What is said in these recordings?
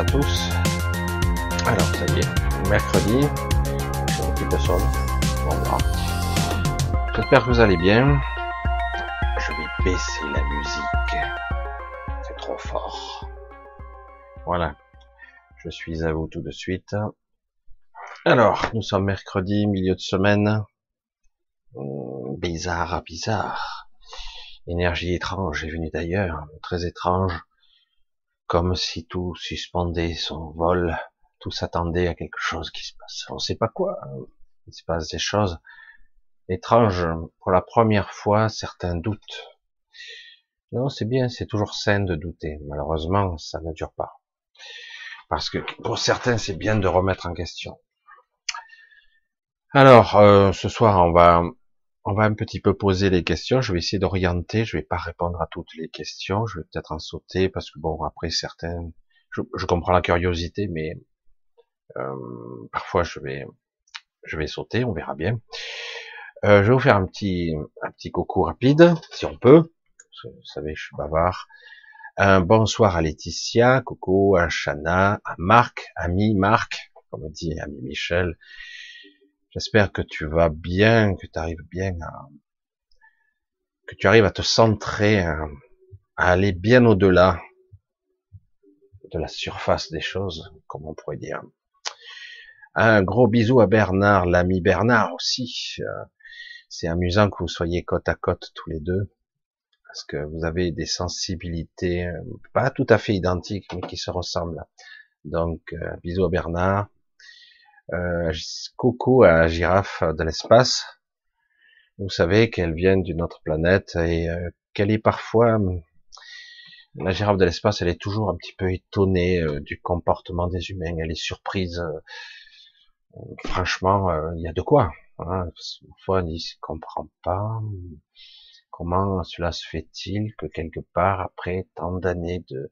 À tous. Alors, ça y est, mercredi, de J'espère que vous allez bien. Je vais baisser la musique. C'est trop fort. Voilà. Je suis à vous tout de suite. Alors, nous sommes mercredi, milieu de semaine. Hum, bizarre, bizarre. Énergie étrange est venue d'ailleurs, très étrange comme si tout suspendait son vol, tout s'attendait à quelque chose qui se passe. On ne sait pas quoi. Il se passe des choses étranges. Pour la première fois, certains doutent. Non, c'est bien, c'est toujours sain de douter. Malheureusement, ça ne dure pas. Parce que pour certains, c'est bien de remettre en question. Alors, euh, ce soir, on va on va un petit peu poser les questions. Je vais essayer d'orienter. Je vais pas répondre à toutes les questions. Je vais peut-être en sauter parce que bon, après certains, je, comprends la curiosité, mais euh, parfois je vais, je vais sauter. On verra bien. Euh, je vais vous faire un petit, un petit coucou rapide, si on peut. Vous savez, je suis bavard. Un bonsoir à Laetitia, coucou à Chana, à Marc, ami Marc, comme dit ami Michel, J'espère que tu vas bien, que tu arrives bien à, que tu arrives à te centrer, à, aller bien au-delà de la surface des choses, comme on pourrait dire. Un gros bisou à Bernard, l'ami Bernard aussi. Euh, c'est amusant que vous soyez côte à côte tous les deux, parce que vous avez des sensibilités euh, pas tout à fait identiques, mais qui se ressemblent. Donc, euh, bisous à Bernard. Euh, coucou à la girafe de l'espace. Vous savez qu'elle vient d'une autre planète et euh, qu'elle est parfois la girafe de l'espace, elle est toujours un petit peu étonnée euh, du comportement des humains. Elle est surprise. franchement, il y a de quoi. Hein. Parfois, on ne comprend pas comment cela se fait-il que quelque part, après tant d'années de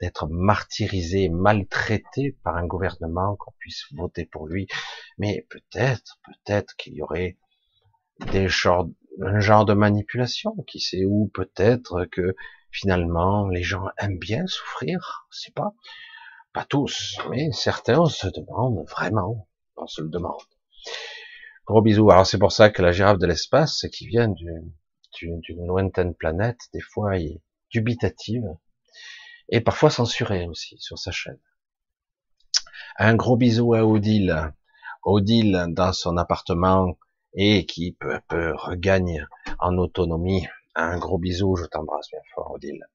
d'être martyrisé, maltraité par un gouvernement, qu'on puisse voter pour lui. Mais peut-être, peut-être qu'il y aurait des genres, un genre de manipulation, qui sait où, peut-être que finalement les gens aiment bien souffrir, sais pas. Pas tous, mais certains se demandent vraiment, on se le demande. Gros bisous. Alors c'est pour ça que la girafe de l'espace, qui vient d'une lointaine planète, des fois est dubitative, et parfois censuré aussi sur sa chaîne. Un gros bisou à Odile. Odile dans son appartement et qui peu à peu regagne en autonomie. Un gros bisou, je t'embrasse bien fort Odile.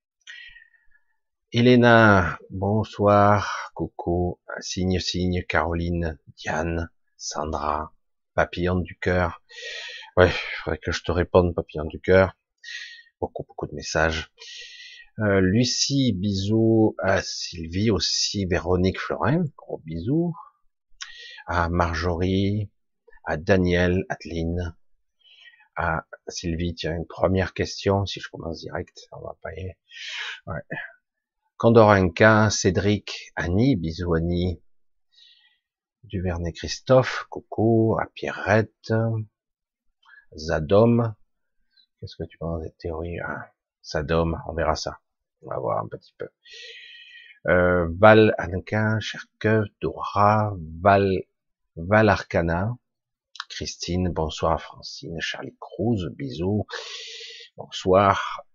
Elena, bonsoir, coucou, signe, signe, Caroline, Diane, Sandra, papillon du cœur. Ouais, il faudrait que je te réponde, papillon du cœur. Beaucoup, beaucoup de messages. Euh, Lucie, bisous à Sylvie aussi, Véronique Florin, gros bisous. À Marjorie, à Daniel, Adeline, à Sylvie, tiens, une première question, si je commence direct, on va pas y... Ouais. Condorinca, Cédric, Annie, bisous Annie, Duvernay Christophe, coucou, à Pierrette, Zadom, qu'est-ce que tu penses des théories hein? Zadom, on verra ça. On va voir un petit peu. Euh, Val Anquin, Cherkev, Dora, Val, Val Arcana, Christine, bonsoir Francine, Charlie Cruz, bisous, bonsoir.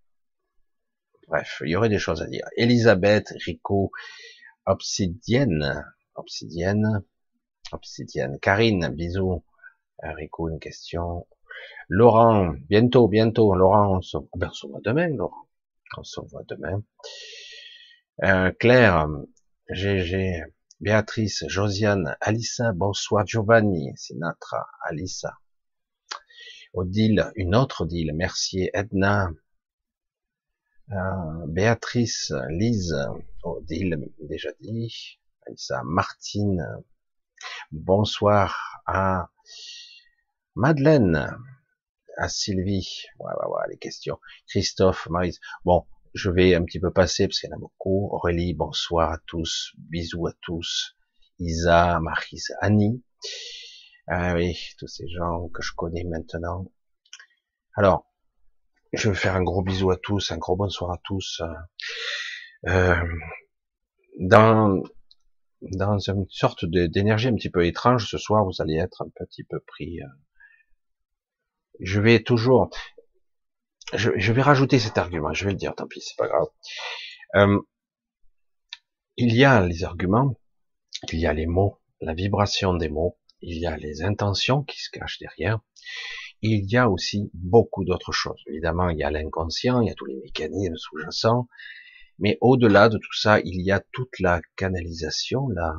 Bref, il y aurait des choses à dire. Elisabeth, Rico, Obsidienne, Obsidienne, Obsidienne, Karine, bisous. Euh, Rico, une question. Laurent, bientôt, bientôt. Laurent, on se, ben, on se voit demain, Laurent. On se voit demain. Euh, Claire, GG, Béatrice, Josiane, Alissa, bonsoir Giovanni, Sinatra, Alissa. Odile, une autre Odile, Mercier, Edna, euh, Béatrice, Lise, Odile, déjà dit, Alissa, Martine, bonsoir à Madeleine, à Sylvie. Ouais, ouais, ouais, les questions. Christophe, Marise. Bon, je vais un petit peu passer parce qu'il y en a beaucoup. Aurélie, bonsoir à tous. Bisous à tous. Isa, Marise, Annie. Ah oui, tous ces gens que je connais maintenant. Alors, je vais faire un gros bisou à tous, un gros bonsoir à tous. Euh, dans dans une sorte d'énergie un petit peu étrange ce soir, vous allez être un petit peu pris. Je vais toujours, je, je vais rajouter cet argument. Je vais le dire, tant pis, c'est pas grave. Euh, il y a les arguments, il y a les mots, la vibration des mots, il y a les intentions qui se cachent derrière, il y a aussi beaucoup d'autres choses. Évidemment, il y a l'inconscient, il y a tous les mécanismes sous-jacents, mais au-delà de tout ça, il y a toute la canalisation, la,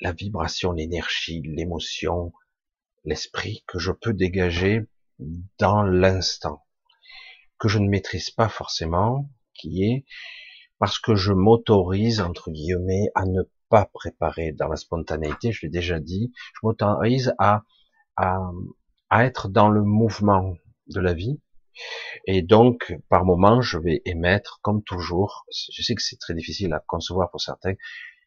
la vibration, l'énergie, l'émotion, l'esprit que je peux dégager dans l'instant, que je ne maîtrise pas forcément, qui est parce que je m'autorise, entre guillemets, à ne pas préparer dans la spontanéité, je l'ai déjà dit, je m'autorise à à, être dans le mouvement de la vie. Et donc, par moment, je vais émettre, comme toujours, je sais que c'est très difficile à concevoir pour certains,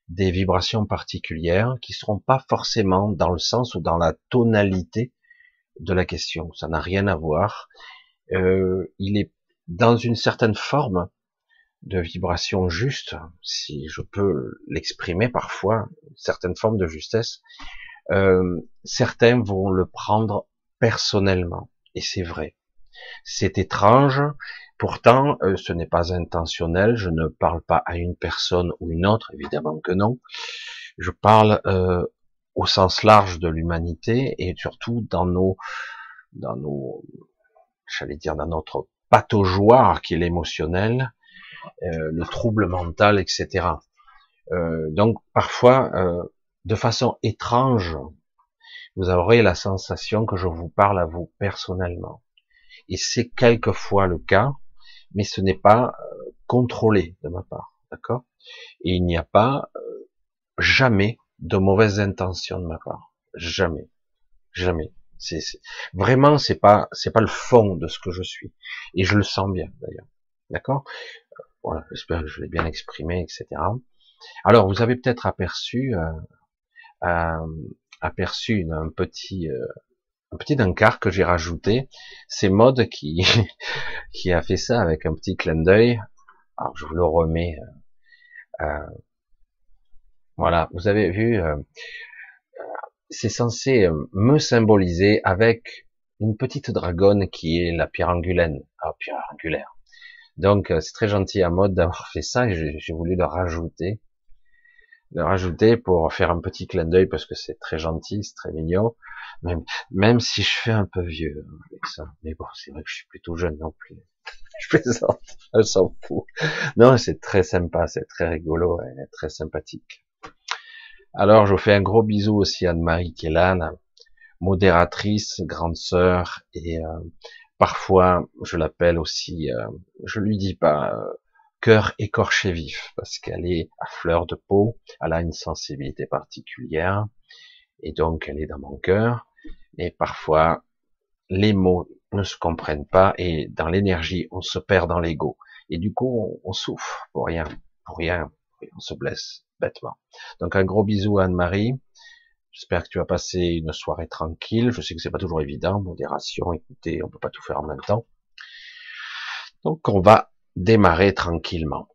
des vibrations particulières qui seront pas forcément dans le sens ou dans la tonalité de la question. Ça n'a rien à voir. Euh, il est dans une certaine forme de vibration juste, si je peux l'exprimer parfois, une certaine forme de justesse, euh, certains vont le prendre personnellement, et c'est vrai. C'est étrange, pourtant euh, ce n'est pas intentionnel, je ne parle pas à une personne ou une autre, évidemment que non. Je parle euh, au sens large de l'humanité et surtout dans nos, dans nos, j'allais dire dans notre pataugeoire qui est l'émotionnel, le trouble mental, etc. donc parfois de façon étrange, vous aurez la sensation que je vous parle à vous personnellement. Et c'est quelquefois le cas, mais ce n'est pas euh, contrôlé de ma part, d'accord? Et il n'y a pas euh, jamais de mauvaises intentions de ma part, jamais, jamais. C'est vraiment c'est pas c'est pas le fond de ce que je suis. Et je le sens bien d'ailleurs, d'accord? Voilà, j'espère que je l'ai bien exprimé, etc. Alors vous avez peut-être aperçu euh, aperçu un petit euh, un petit encart que j'ai rajouté. C'est Mode qui qui a fait ça avec un petit clin d'œil. Alors je vous le remets. Euh, euh voilà, vous avez vu. Euh, c'est censé me symboliser avec une petite dragonne qui est la pierre ah, pierre angulaire. Donc c'est très gentil à Mode d'avoir fait ça et j'ai voulu le rajouter de rajouter pour faire un petit clin d'œil parce que c'est très gentil, c'est très mignon, même, même si je fais un peu vieux avec ça. Mais bon, c'est vrai que je suis plutôt jeune non plus. je plaisante, elle s'en fout. Non, c'est très sympa, c'est très rigolo et très sympathique. Alors, je vous fais un gros bisou aussi à Anne-Marie Kélan, modératrice, grande sœur, et euh, parfois, je l'appelle aussi, euh, je lui dis pas, euh, cœur écorché vif, parce qu'elle est à fleur de peau, elle a une sensibilité particulière, et donc elle est dans mon cœur, et parfois les mots ne se comprennent pas, et dans l'énergie, on se perd dans l'ego, et du coup, on, souffre pour rien, pour rien, on se blesse bêtement. Donc un gros bisou Anne-Marie, j'espère que tu vas passer une soirée tranquille, je sais que c'est pas toujours évident, modération, écoutez, on peut pas tout faire en même temps. Donc on va démarrer tranquillement.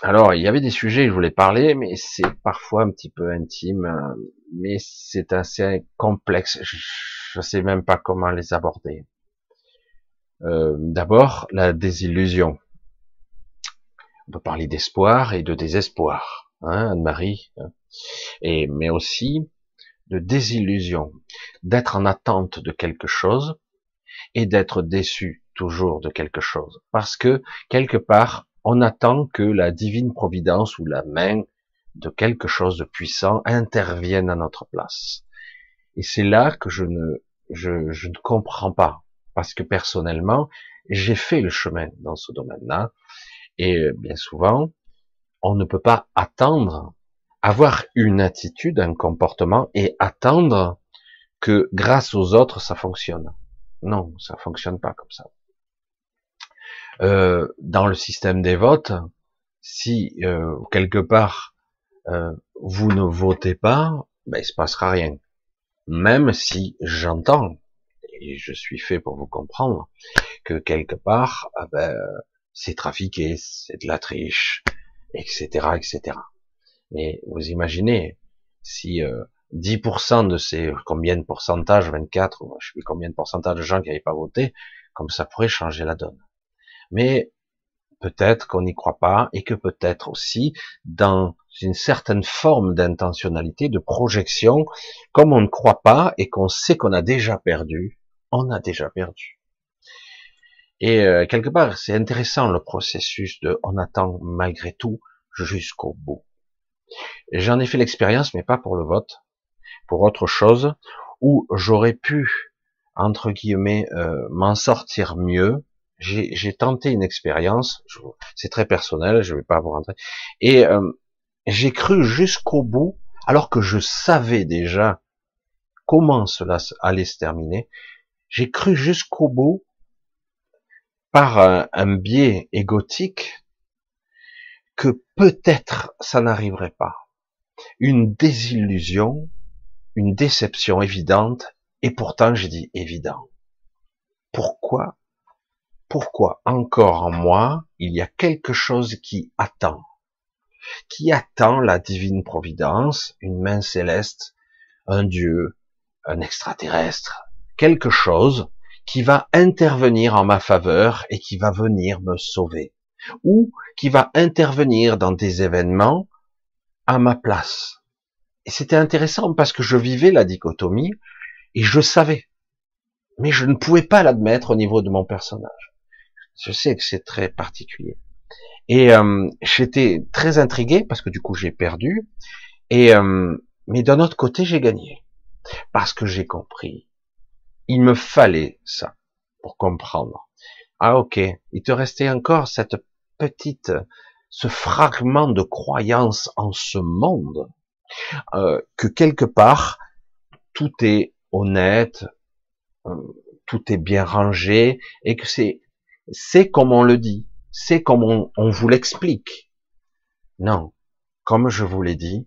Alors, il y avait des sujets, je voulais parler, mais c'est parfois un petit peu intime, mais c'est assez complexe. Je ne sais même pas comment les aborder. Euh, d'abord, la désillusion. On peut parler d'espoir et de désespoir, hein, Anne-Marie, et mais aussi de désillusion, d'être en attente de quelque chose et d'être déçu toujours de quelque chose. Parce que, quelque part, on attend que la divine providence ou la main de quelque chose de puissant intervienne à notre place. Et c'est là que je ne, je, je ne comprends pas. Parce que personnellement, j'ai fait le chemin dans ce domaine-là. Et bien souvent, on ne peut pas attendre, avoir une attitude, un comportement et attendre que grâce aux autres, ça fonctionne. Non, ça fonctionne pas comme ça. Euh, dans le système des votes, si euh, quelque part euh, vous ne votez pas, ben, il se passera rien. Même si j'entends, et je suis fait pour vous comprendre, que quelque part, ah ben, c'est trafiqué, c'est de la triche, etc., etc. Mais vous imaginez, si euh, 10% de ces combien de pourcentage, 24, je sais plus combien de pourcentage de gens qui n'avaient pas voté, comme ça pourrait changer la donne. Mais peut-être qu'on n'y croit pas et que peut-être aussi dans une certaine forme d'intentionnalité, de projection, comme on ne croit pas et qu'on sait qu'on a déjà perdu, on a déjà perdu. Et euh, quelque part, c'est intéressant le processus de on attend malgré tout jusqu'au bout. J'en ai fait l'expérience, mais pas pour le vote, pour autre chose, où j'aurais pu, entre guillemets, euh, m'en sortir mieux. J'ai tenté une expérience, c'est très personnel, je vais pas vous rentrer, et euh, j'ai cru jusqu'au bout, alors que je savais déjà comment cela allait se terminer, j'ai cru jusqu'au bout, par un, un biais égotique, que peut-être ça n'arriverait pas. Une désillusion, une déception évidente, et pourtant j'ai dit évident. Pourquoi Pourquoi encore en moi il y a quelque chose qui attend, qui attend la divine providence, une main céleste, un Dieu, un extraterrestre, quelque chose qui va intervenir en ma faveur et qui va venir me sauver, ou qui va intervenir dans des événements à ma place. Et c'était intéressant parce que je vivais la dichotomie et je savais. Mais je ne pouvais pas l'admettre au niveau de mon personnage. Je sais que c'est très particulier. Et euh, j'étais très intrigué parce que du coup j'ai perdu. Et euh, mais d'un autre côté j'ai gagné parce que j'ai compris. Il me fallait ça pour comprendre. Ah ok, il te restait encore cette petite, ce fragment de croyance en ce monde euh, que quelque part tout est honnête, euh, tout est bien rangé et que c'est c'est comme on le dit, c'est comme on, vous l'explique. Non, comme je vous l'ai dit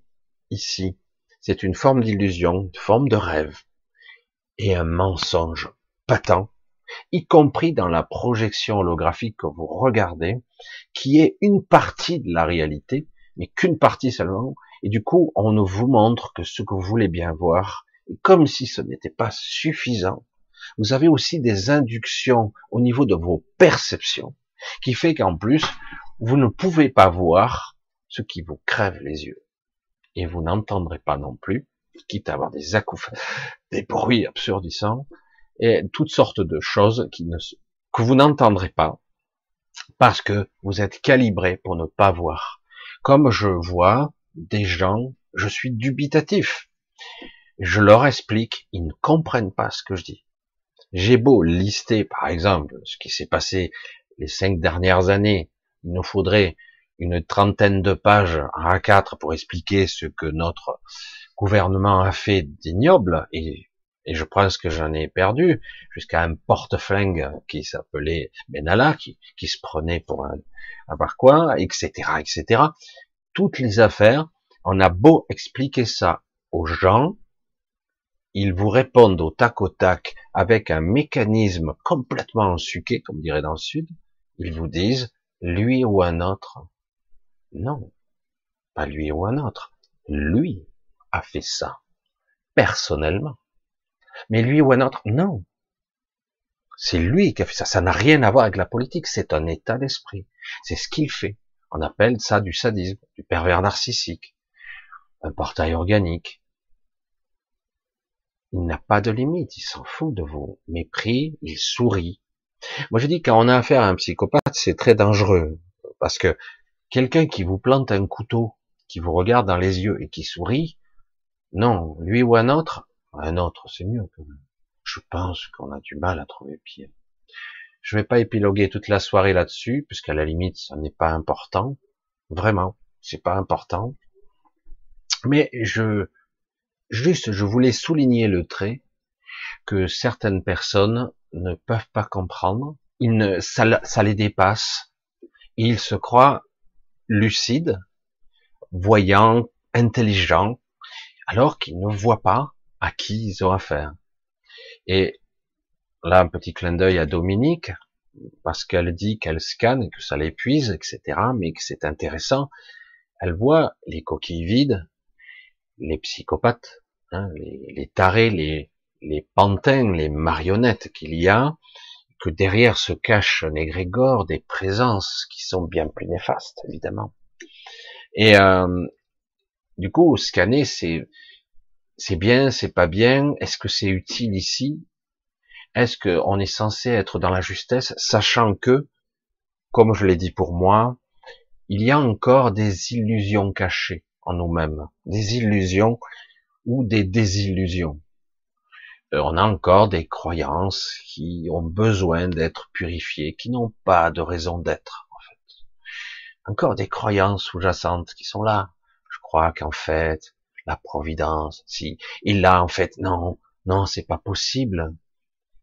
ici, c'est une forme d'illusion, une forme de rêve et un mensonge patent, y compris dans la projection holographique que vous regardez, qui est une partie de la réalité, mais qu'une partie seulement, et du coup, on ne vous montre que ce que vous voulez bien voir. Et comme si ce n'était pas suffisant, vous avez aussi des inductions au niveau de vos perceptions, qui fait qu'en plus, vous ne pouvez pas voir ce qui vous crève les yeux. Et vous n'entendrez pas non plus, quitte à avoir des acouphènes, des bruits absurdissants, et toutes sortes de choses que vous n'entendrez pas, parce que vous êtes calibré pour ne pas voir. Comme je vois des gens, je suis dubitatif. Je leur explique, ils ne comprennent pas ce que je dis. J'ai beau lister, par exemple, ce qui s'est passé les cinq dernières années, il nous faudrait une trentaine de pages à 4 pour expliquer ce que notre gouvernement a fait d'ignoble, et, et je pense que j'en ai perdu, jusqu'à un porte-flingue qui s'appelait Benalla, qui, qui se prenait pour un, un quoi, etc., etc toutes les affaires, on a beau expliquer ça aux gens, ils vous répondent au tac au tac avec un mécanisme complètement ensuqué, comme dirait dans le sud, ils vous disent lui ou un autre. Non, pas lui ou un autre. Lui a fait ça, personnellement. Mais lui ou un autre, non. C'est lui qui a fait ça. Ça n'a rien à voir avec la politique. C'est un état d'esprit. C'est ce qu'il fait. On appelle ça du sadisme, du pervers narcissique, un portail organique. Il n'a pas de limite, il s'en fout de vos mépris, il sourit. Moi je dis quand on a affaire à un psychopathe, c'est très dangereux, parce que quelqu'un qui vous plante un couteau, qui vous regarde dans les yeux et qui sourit, non, lui ou un autre, un autre c'est mieux quand même. Je pense qu'on a du mal à trouver pire. Je vais pas épiloguer toute la soirée là-dessus, puisqu'à la limite, ça n'est pas important. Vraiment, c'est pas important. Mais je, juste, je voulais souligner le trait que certaines personnes ne peuvent pas comprendre. Ça les dépasse. Ils se croient lucides, voyants, intelligents, alors qu'ils ne voient pas à qui ils ont affaire. Et là un petit clin d'œil à Dominique, parce qu'elle dit qu'elle scanne et que ça l'épuise, etc., mais que c'est intéressant. Elle voit les coquilles vides, les psychopathes, hein, les, tarés, les, les pantins, les marionnettes qu'il y a, que derrière se cachent un des présences qui sont bien plus néfastes, évidemment. Et euh, du coup, scanner, c'est c'est bien, c'est pas bien. Est-ce que c'est utile ici? Est-ce qu'on est censé être dans la justesse, sachant que, comme je l'ai dit pour moi, il y a encore des illusions cachées en nous-mêmes, des illusions ou des désillusions. Euh, on a encore des croyances qui ont besoin d'être purifiées, qui n'ont pas de raison d'être, en fait. Encore des croyances sous-jacentes qui sont là. Je crois qu'en fait, la providence, si, il l'a en fait, non, non, c'est pas possible.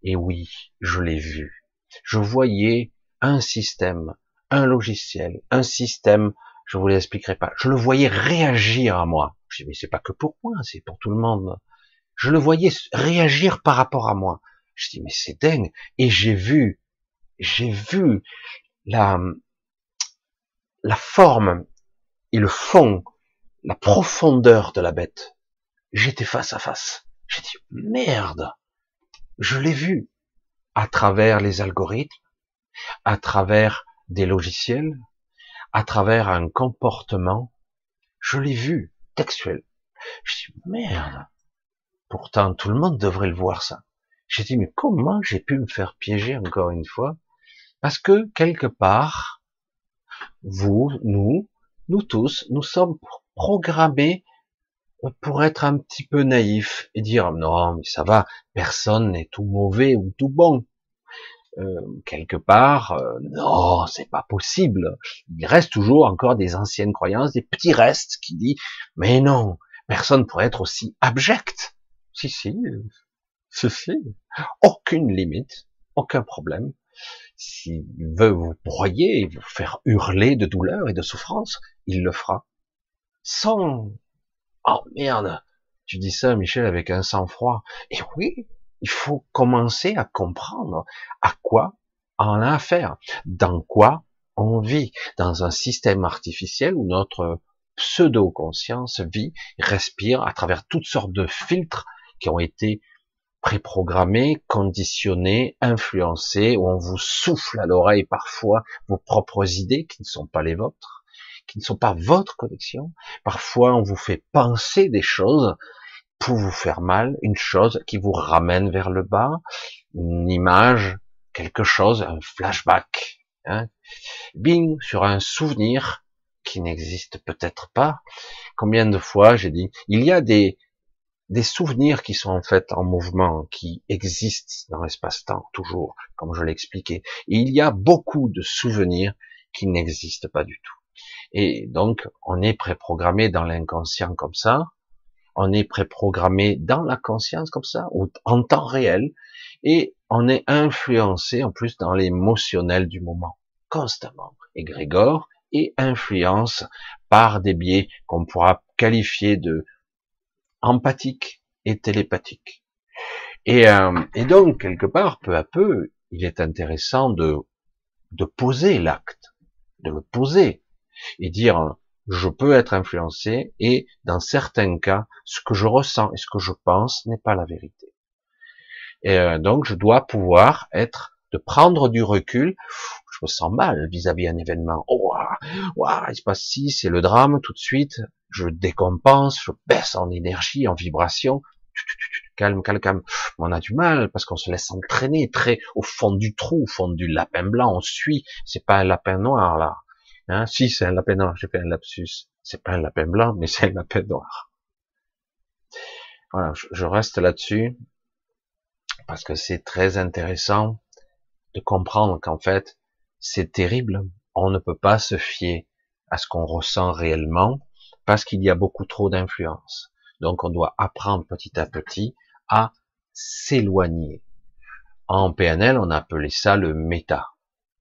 Et oui, je l'ai vu. Je voyais un système, un logiciel, un système, je vous l'expliquerai pas. Je le voyais réagir à moi. Je dis, mais c'est pas que pour moi, c'est pour tout le monde. Je le voyais réagir par rapport à moi. Je dis, mais c'est dingue. Et j'ai vu, j'ai vu la, la forme et le fond la profondeur de la bête. J'étais face à face. J'ai dit, merde, je l'ai vu à travers les algorithmes, à travers des logiciels, à travers un comportement. Je l'ai vu, textuel. Je dis, merde. Pourtant, tout le monde devrait le voir, ça. J'ai dit, mais comment j'ai pu me faire piéger encore une fois? Parce que, quelque part, vous, nous, nous tous, nous sommes programmé pour être un petit peu naïf et dire non mais ça va, personne n'est tout mauvais ou tout bon. Euh, quelque part, euh, non, c'est pas possible. Il reste toujours encore des anciennes croyances, des petits restes qui disent mais non, personne pourrait être aussi abject. Si si, ceci, aucune limite, aucun problème. S'il veut vous broyer vous faire hurler de douleur et de souffrance, il le fera sans, oh merde, tu dis ça, Michel, avec un sang-froid. Et oui, il faut commencer à comprendre à quoi on a affaire, dans quoi on vit, dans un système artificiel où notre pseudo-conscience vit, respire à travers toutes sortes de filtres qui ont été préprogrammés, conditionnés, influencés, où on vous souffle à l'oreille parfois vos propres idées qui ne sont pas les vôtres qui ne sont pas votre connexion. Parfois, on vous fait penser des choses pour vous faire mal, une chose qui vous ramène vers le bas, une image, quelque chose, un flashback, hein, bing, sur un souvenir qui n'existe peut-être pas. Combien de fois j'ai dit, il y a des, des souvenirs qui sont en fait en mouvement, qui existent dans l'espace-temps, toujours, comme je l'ai expliqué. Et il y a beaucoup de souvenirs qui n'existent pas du tout. Et donc, on est préprogrammé dans l'inconscient comme ça, on est préprogrammé dans la conscience comme ça, ou en temps réel, et on est influencé en plus dans l'émotionnel du moment, constamment. Et Grégor est influence par des biais qu'on pourra qualifier de empathiques et télépathiques. Et, euh, et donc, quelque part, peu à peu, il est intéressant de, de poser l'acte, de le poser, et dire je peux être influencé et dans certains cas, ce que je ressens et ce que je pense n'est pas la vérité. Et euh, donc je dois pouvoir être, de prendre du recul. Je me sens mal vis-à-vis d'un événement. Oh, ouah, il se passe si, c'est le drame tout de suite. Je décompense, je baisse en énergie, en vibration. Calme, calme, calme. On a du mal parce qu'on se laisse entraîner très au fond du trou, au fond du lapin blanc. On suit. C'est pas un lapin noir là. Hein, si c'est un lapin noir, j'ai fait un lapsus. C'est pas un lapin blanc, mais c'est un lapin noir. Voilà, je reste là-dessus parce que c'est très intéressant de comprendre qu'en fait, c'est terrible. On ne peut pas se fier à ce qu'on ressent réellement parce qu'il y a beaucoup trop d'influence. Donc on doit apprendre petit à petit à s'éloigner. En PNL, on appelait ça le méta.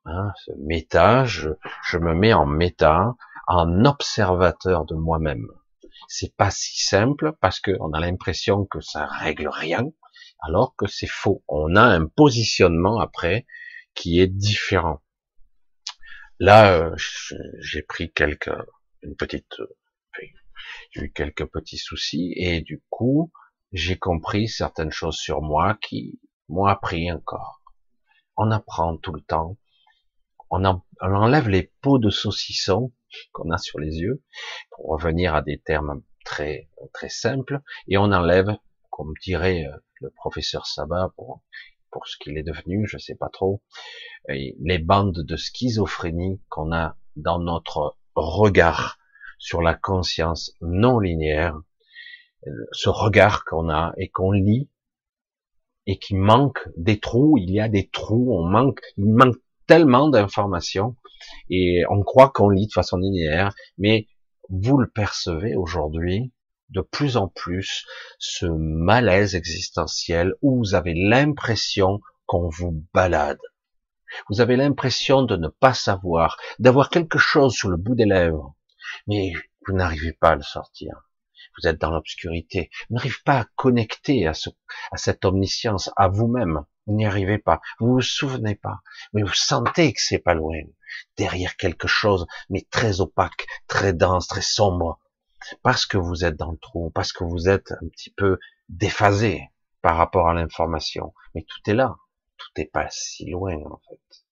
Hein, ce méta, je, me mets en méta, en observateur de moi-même. C'est pas si simple parce qu'on a l'impression que ça règle rien, alors que c'est faux. On a un positionnement après qui est différent. Là, euh, j'ai pris quelques, une petite, j'ai eu quelques petits soucis et du coup, j'ai compris certaines choses sur moi qui m'ont appris encore. On apprend tout le temps. On, on enlève les peaux de saucisson qu'on a sur les yeux, pour revenir à des termes très très simples, et on enlève, comme dirait euh, le professeur Sabat pour, pour ce qu'il est devenu, je sais pas trop, les bandes de schizophrénie qu'on a dans notre regard sur la conscience non linéaire, ce regard qu'on a et qu'on lit et qui manque des trous, il y a des trous, on manque, il manque tellement d'informations et on croit qu'on lit de façon linéaire, mais vous le percevez aujourd'hui de plus en plus ce malaise existentiel où vous avez l'impression qu'on vous balade. Vous avez l'impression de ne pas savoir, d'avoir quelque chose sur le bout des lèvres, mais vous n'arrivez pas à le sortir. Vous êtes dans l'obscurité. Vous n'arrivez pas à connecter à, à cette omniscience, à vous-même. Vous n'y arrivez pas. Vous vous souvenez pas. Mais vous sentez que c'est pas loin. Derrière quelque chose, mais très opaque, très dense, très sombre. Parce que vous êtes dans le trou, parce que vous êtes un petit peu déphasé par rapport à l'information. Mais tout est là. Tout n'est pas si loin, en fait.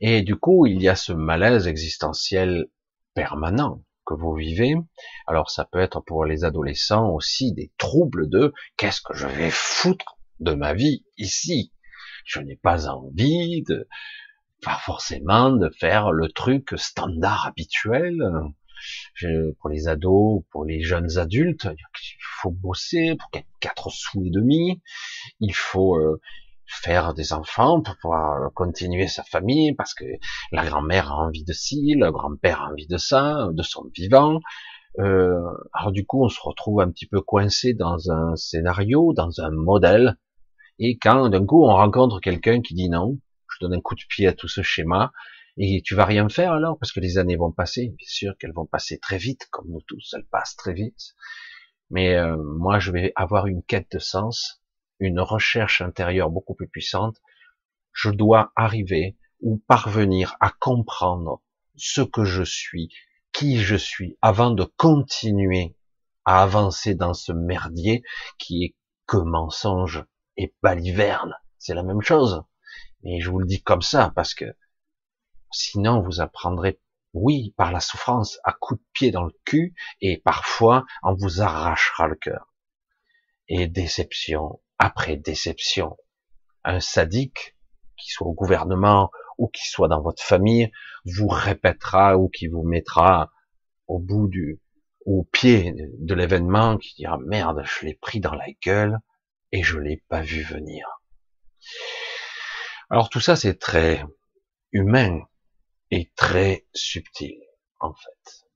Et du coup, il y a ce malaise existentiel permanent que vous vivez. Alors ça peut être pour les adolescents aussi des troubles de qu'est-ce que je vais foutre? De ma vie ici. Je n'ai pas envie de, pas forcément de faire le truc standard habituel. pour les ados, pour les jeunes adultes, il faut bosser pour quatre sous et demi. Il faut euh, faire des enfants pour pouvoir continuer sa famille parce que la grand-mère a envie de ci, le grand-père a envie de ça, de son vivant. Euh, alors du coup, on se retrouve un petit peu coincé dans un scénario, dans un modèle et quand d'un coup on rencontre quelqu'un qui dit non, je donne un coup de pied à tout ce schéma, et tu vas rien faire alors parce que les années vont passer, bien sûr qu'elles vont passer très vite, comme nous tous, elles passent très vite. Mais euh, moi, je vais avoir une quête de sens, une recherche intérieure beaucoup plus puissante. Je dois arriver ou parvenir à comprendre ce que je suis, qui je suis, avant de continuer à avancer dans ce merdier qui est que mensonge, et baliverne, c'est la même chose. Mais je vous le dis comme ça parce que sinon vous apprendrez, oui, par la souffrance, à coups de pied dans le cul et parfois on vous arrachera le cœur. Et déception après déception. Un sadique, qui soit au gouvernement ou qui soit dans votre famille, vous répétera ou qui vous mettra au bout du, au pied de l'événement, qui dira merde, je l'ai pris dans la gueule, et je l'ai pas vu venir. Alors tout ça c'est très humain et très subtil en fait.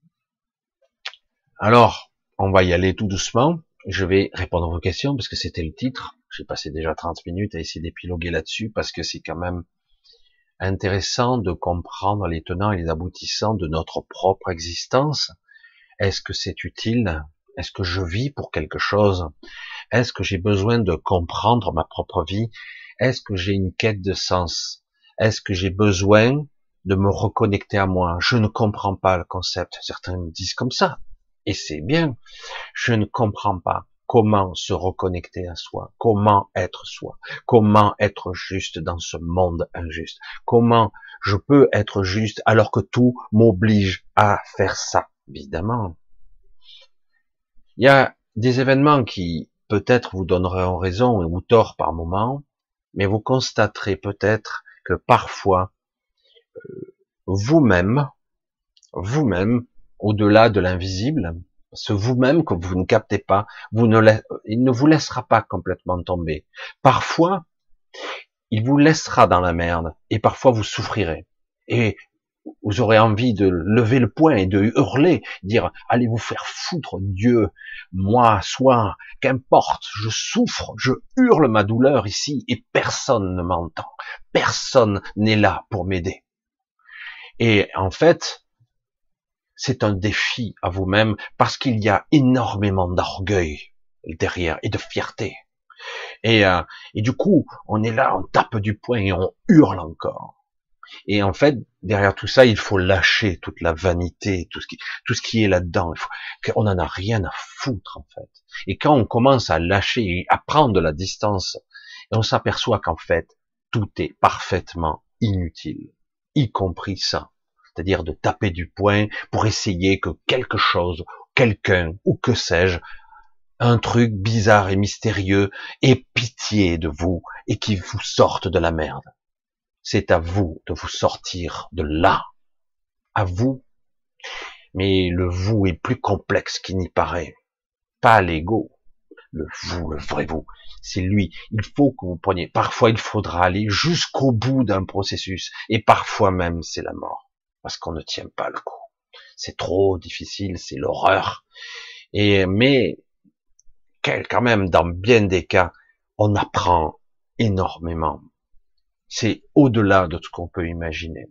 Alors on va y aller tout doucement. Je vais répondre à vos questions parce que c'était le titre. J'ai passé déjà 30 minutes à essayer d'épiloguer là-dessus parce que c'est quand même intéressant de comprendre les tenants et les aboutissants de notre propre existence. Est-ce que c'est utile? Est-ce que je vis pour quelque chose? Est-ce que j'ai besoin de comprendre ma propre vie? Est-ce que j'ai une quête de sens? Est-ce que j'ai besoin de me reconnecter à moi? Je ne comprends pas le concept. Certains me disent comme ça. Et c'est bien. Je ne comprends pas comment se reconnecter à soi, comment être soi, comment être juste dans ce monde injuste, comment je peux être juste alors que tout m'oblige à faire ça, évidemment. Il y a des événements qui peut-être vous donneront raison ou tort par moment, mais vous constaterez peut-être que parfois, euh, vous-même, vous-même, au-delà de l'invisible, ce vous-même que vous ne captez pas, il ne vous laissera pas complètement tomber. Parfois, il vous laissera dans la merde, et parfois vous souffrirez. Vous aurez envie de lever le poing et de hurler, dire allez vous faire foutre Dieu, moi, soit, qu'importe, je souffre, je hurle ma douleur ici et personne ne m'entend, personne n'est là pour m'aider. Et en fait, c'est un défi à vous-même parce qu'il y a énormément d'orgueil derrière et de fierté. Et, euh, et du coup, on est là, on tape du poing et on hurle encore. Et en fait, derrière tout ça, il faut lâcher toute la vanité, tout ce qui, tout ce qui est là-dedans. On n'en a rien à foutre, en fait. Et quand on commence à lâcher et à prendre de la distance, on s'aperçoit qu'en fait, tout est parfaitement inutile, y compris ça. C'est-à-dire de taper du poing pour essayer que quelque chose, quelqu'un, ou que sais-je, un truc bizarre et mystérieux ait pitié de vous et qui vous sorte de la merde. C'est à vous de vous sortir de là. À vous. Mais le vous est plus complexe qu'il n'y paraît. Pas l'ego. Le vous, le vrai vous. C'est lui. Il faut que vous preniez. Parfois, il faudra aller jusqu'au bout d'un processus. Et parfois même, c'est la mort. Parce qu'on ne tient pas le coup. C'est trop difficile. C'est l'horreur. Et, mais, quand même, dans bien des cas, on apprend énormément c'est au-delà de ce qu'on peut imaginer.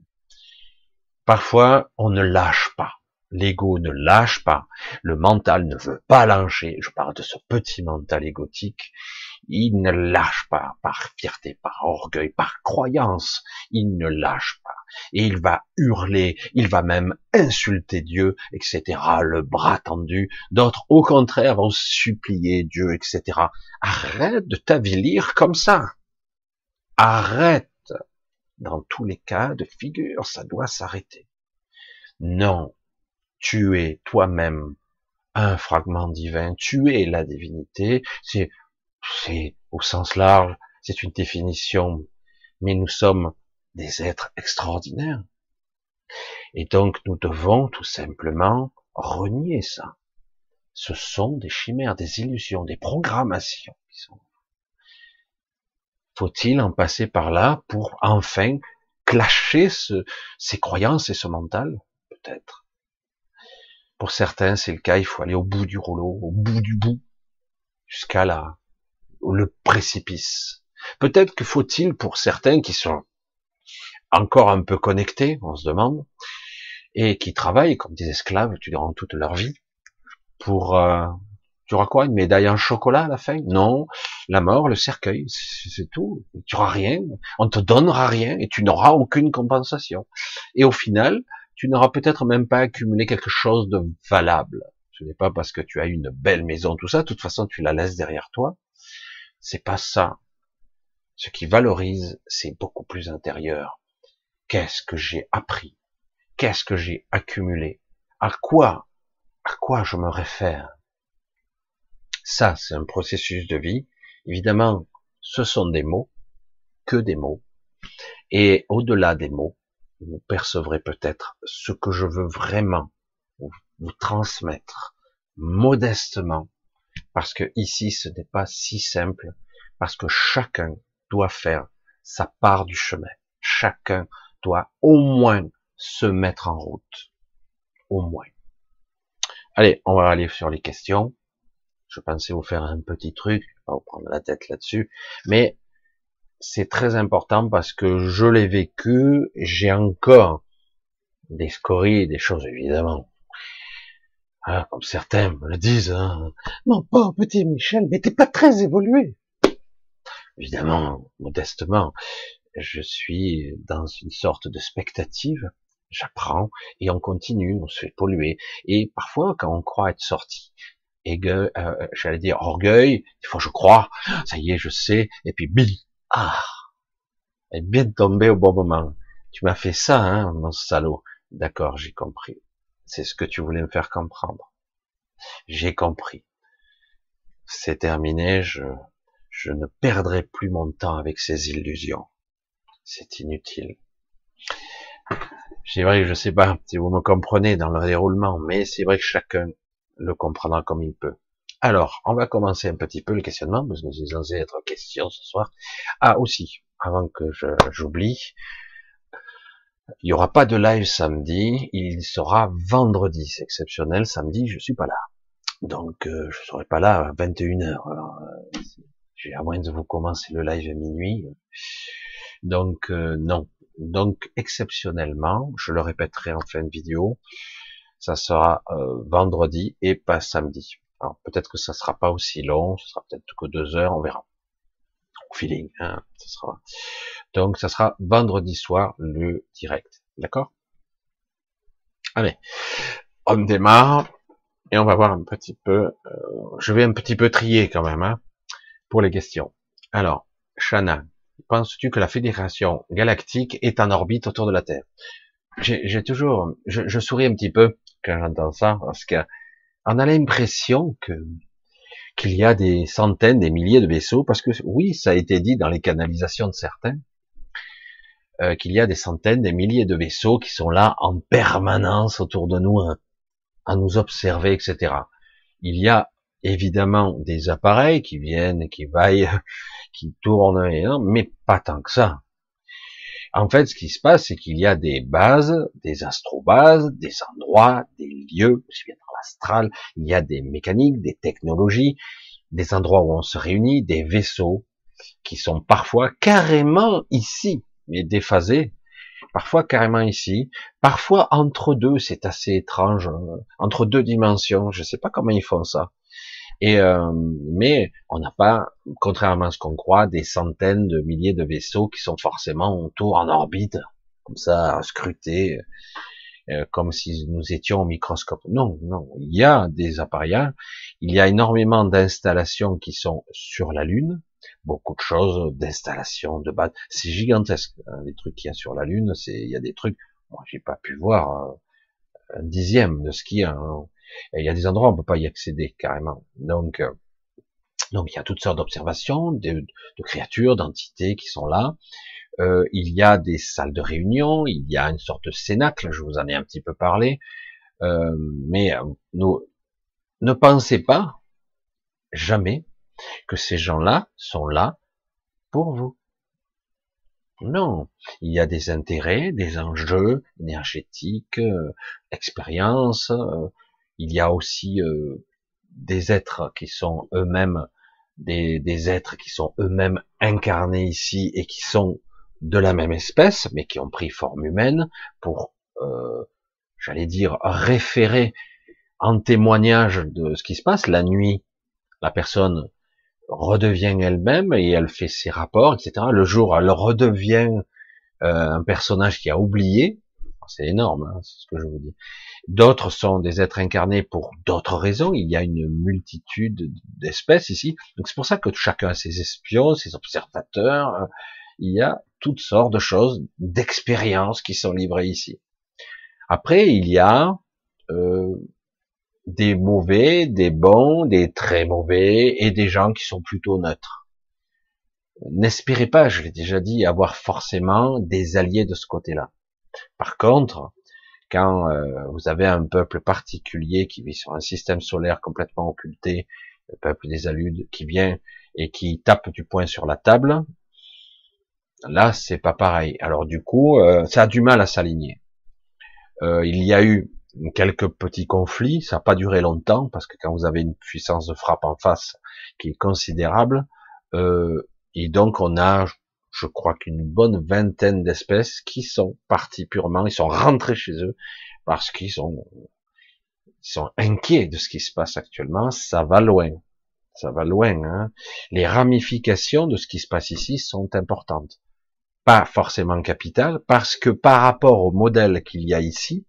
Parfois, on ne lâche pas. L'ego ne lâche pas. Le mental ne veut pas lâcher. Je parle de ce petit mental égotique. Il ne lâche pas par fierté, par orgueil, par croyance. Il ne lâche pas. Et il va hurler, il va même insulter Dieu, etc. Le bras tendu. D'autres, au contraire, vont supplier Dieu, etc. Arrête de t'avilir comme ça. Arrête. Dans tous les cas de figure, ça doit s'arrêter. Non. Tu es toi-même un fragment divin. Tu es la divinité. C'est, c'est au sens large. C'est une définition. Mais nous sommes des êtres extraordinaires. Et donc, nous devons tout simplement renier ça. Ce sont des chimères, des illusions, des programmations qui sont faut-il en passer par là pour enfin clasher ce, ces croyances et ce mental? Peut-être. Pour certains, c'est le cas, il faut aller au bout du rouleau, au bout du bout, jusqu'à là, le précipice. Peut-être que faut-il pour certains qui sont encore un peu connectés, on se demande, et qui travaillent comme des esclaves durant toute leur vie, pour euh, tu auras quoi Une médaille en chocolat à la fin? Non. La mort, le cercueil, c'est tout. Tu auras rien. On te donnera rien et tu n'auras aucune compensation. Et au final, tu n'auras peut-être même pas accumulé quelque chose de valable. Ce n'est pas parce que tu as une belle maison, tout ça. De toute façon, tu la laisses derrière toi. C'est pas ça. Ce qui valorise, c'est beaucoup plus intérieur. Qu'est-ce que j'ai appris? Qu'est-ce que j'ai accumulé? À quoi? À quoi je me réfère? Ça, c'est un processus de vie. Évidemment, ce sont des mots, que des mots. Et au-delà des mots, vous percevrez peut-être ce que je veux vraiment vous transmettre modestement, parce que ici, ce n'est pas si simple, parce que chacun doit faire sa part du chemin. Chacun doit au moins se mettre en route. Au moins. Allez, on va aller sur les questions. Je pensais vous faire un petit truc, pas vous prendre la tête là-dessus, mais c'est très important parce que je l'ai vécu, j'ai encore des scories, des choses évidemment. Ah, comme certains me le disent, hein. mon pauvre petit Michel, mais t'es pas très évolué. Évidemment, modestement, je suis dans une sorte de spectative, j'apprends et on continue, on se fait polluer. Et parfois, quand on croit être sorti, euh, j'allais dire orgueil, il faut je crois, ça y est, je sais, et puis bim, ah, est bien tombé au bon moment. Tu m'as fait ça, hein, mon salaud. D'accord, j'ai compris. C'est ce que tu voulais me faire comprendre. J'ai compris. C'est terminé, je, je ne perdrai plus mon temps avec ces illusions. C'est inutile. C'est vrai que je sais pas si vous me comprenez dans le déroulement, mais c'est vrai que chacun le comprendra comme il peut. Alors, on va commencer un petit peu le questionnement, parce que c'est censé être question ce soir. Ah, aussi, avant que j'oublie, il n'y aura pas de live samedi, il sera vendredi, c'est exceptionnel, samedi, je suis pas là. Donc, euh, je serai pas là à 21h. Alors, euh, j'ai à moins de vous commencer le live à minuit. Donc, euh, non. Donc, exceptionnellement, je le répéterai en fin de vidéo, ça sera euh, vendredi et pas samedi. Alors peut-être que ça sera pas aussi long, ce sera peut-être que deux heures, on verra. feeling. Hein, ça sera. Donc, ça sera vendredi soir le direct. D'accord? Allez, on démarre et on va voir un petit peu. Euh, je vais un petit peu trier quand même hein, pour les questions. Alors, Shana, penses-tu que la Fédération galactique est en orbite autour de la Terre? J'ai toujours, je, je, souris un petit peu quand j'entends ça parce qu'on a l'impression que qu'il y a des centaines, des milliers de vaisseaux, parce que oui, ça a été dit dans les canalisations de certains, euh, qu'il y a des centaines, des milliers de vaisseaux qui sont là en permanence autour de nous, hein, à nous observer, etc. Il y a évidemment des appareils qui viennent qui vaillent, qui tournent, mais pas tant que ça. En fait, ce qui se passe, c'est qu'il y a des bases, des astrobases, des endroits, des lieux, je viens dans l'astral, il y a des mécaniques, des technologies, des endroits où on se réunit, des vaisseaux qui sont parfois carrément ici, mais déphasés, parfois carrément ici, parfois entre deux, c'est assez étrange, euh, entre deux dimensions, je ne sais pas comment ils font ça. Et euh, mais on n'a pas, contrairement à ce qu'on croit, des centaines de milliers de vaisseaux qui sont forcément autour en orbite, comme ça, scrutés, euh, comme si nous étions au microscope. Non, non, il y a des appareillages, il y a énormément d'installations qui sont sur la Lune, beaucoup de choses, d'installations, de base, c'est gigantesque. Hein, les trucs qu'il y a sur la Lune, c'est, il y a des trucs, moi j'ai pas pu voir euh, un dixième de ce qu'il y a. Hein. Il y a des endroits où on peut pas y accéder carrément. Donc, euh, donc il y a toutes sortes d'observations, de, de, créatures, d'entités qui sont là. Euh, il y a des salles de réunion, il y a une sorte de cénacle, je vous en ai un petit peu parlé. Euh, mais euh, nous, ne pensez pas jamais que ces gens-là sont là pour vous. Non, il y a des intérêts, des enjeux énergétiques, euh, expériences, euh, il y a aussi euh, des êtres qui sont eux-mêmes des, êtres qui sont eux-mêmes incarnés ici et qui sont de la même espèce, mais qui ont pris forme humaine pour, euh, j'allais dire, référer en témoignage de ce qui se passe. La nuit, la personne redevient elle-même et elle fait ses rapports, etc. Le jour, elle redevient euh, un personnage qui a oublié. C'est énorme, hein, c'est ce que je vous dis. D'autres sont des êtres incarnés pour d'autres raisons. Il y a une multitude d'espèces ici. Donc c'est pour ça que chacun a ses espions, ses observateurs. Il y a toutes sortes de choses, d'expériences qui sont livrées ici. Après, il y a euh, des mauvais, des bons, des très mauvais et des gens qui sont plutôt neutres. N'espérez pas, je l'ai déjà dit, avoir forcément des alliés de ce côté-là. Par contre, quand euh, vous avez un peuple particulier qui vit sur un système solaire complètement occulté, le peuple des aludes, qui vient et qui tape du poing sur la table, là c'est pas pareil. Alors du coup, euh, ça a du mal à s'aligner. Euh, il y a eu quelques petits conflits, ça n'a pas duré longtemps parce que quand vous avez une puissance de frappe en face qui est considérable, et donc on a je crois qu'une bonne vingtaine d'espèces qui sont partis purement, ils sont rentrés chez eux parce qu'ils sont, ils sont inquiets de ce qui se passe actuellement. Ça va loin, ça va loin. Hein. Les ramifications de ce qui se passe ici sont importantes, pas forcément capitales, parce que par rapport au modèle qu'il y a ici,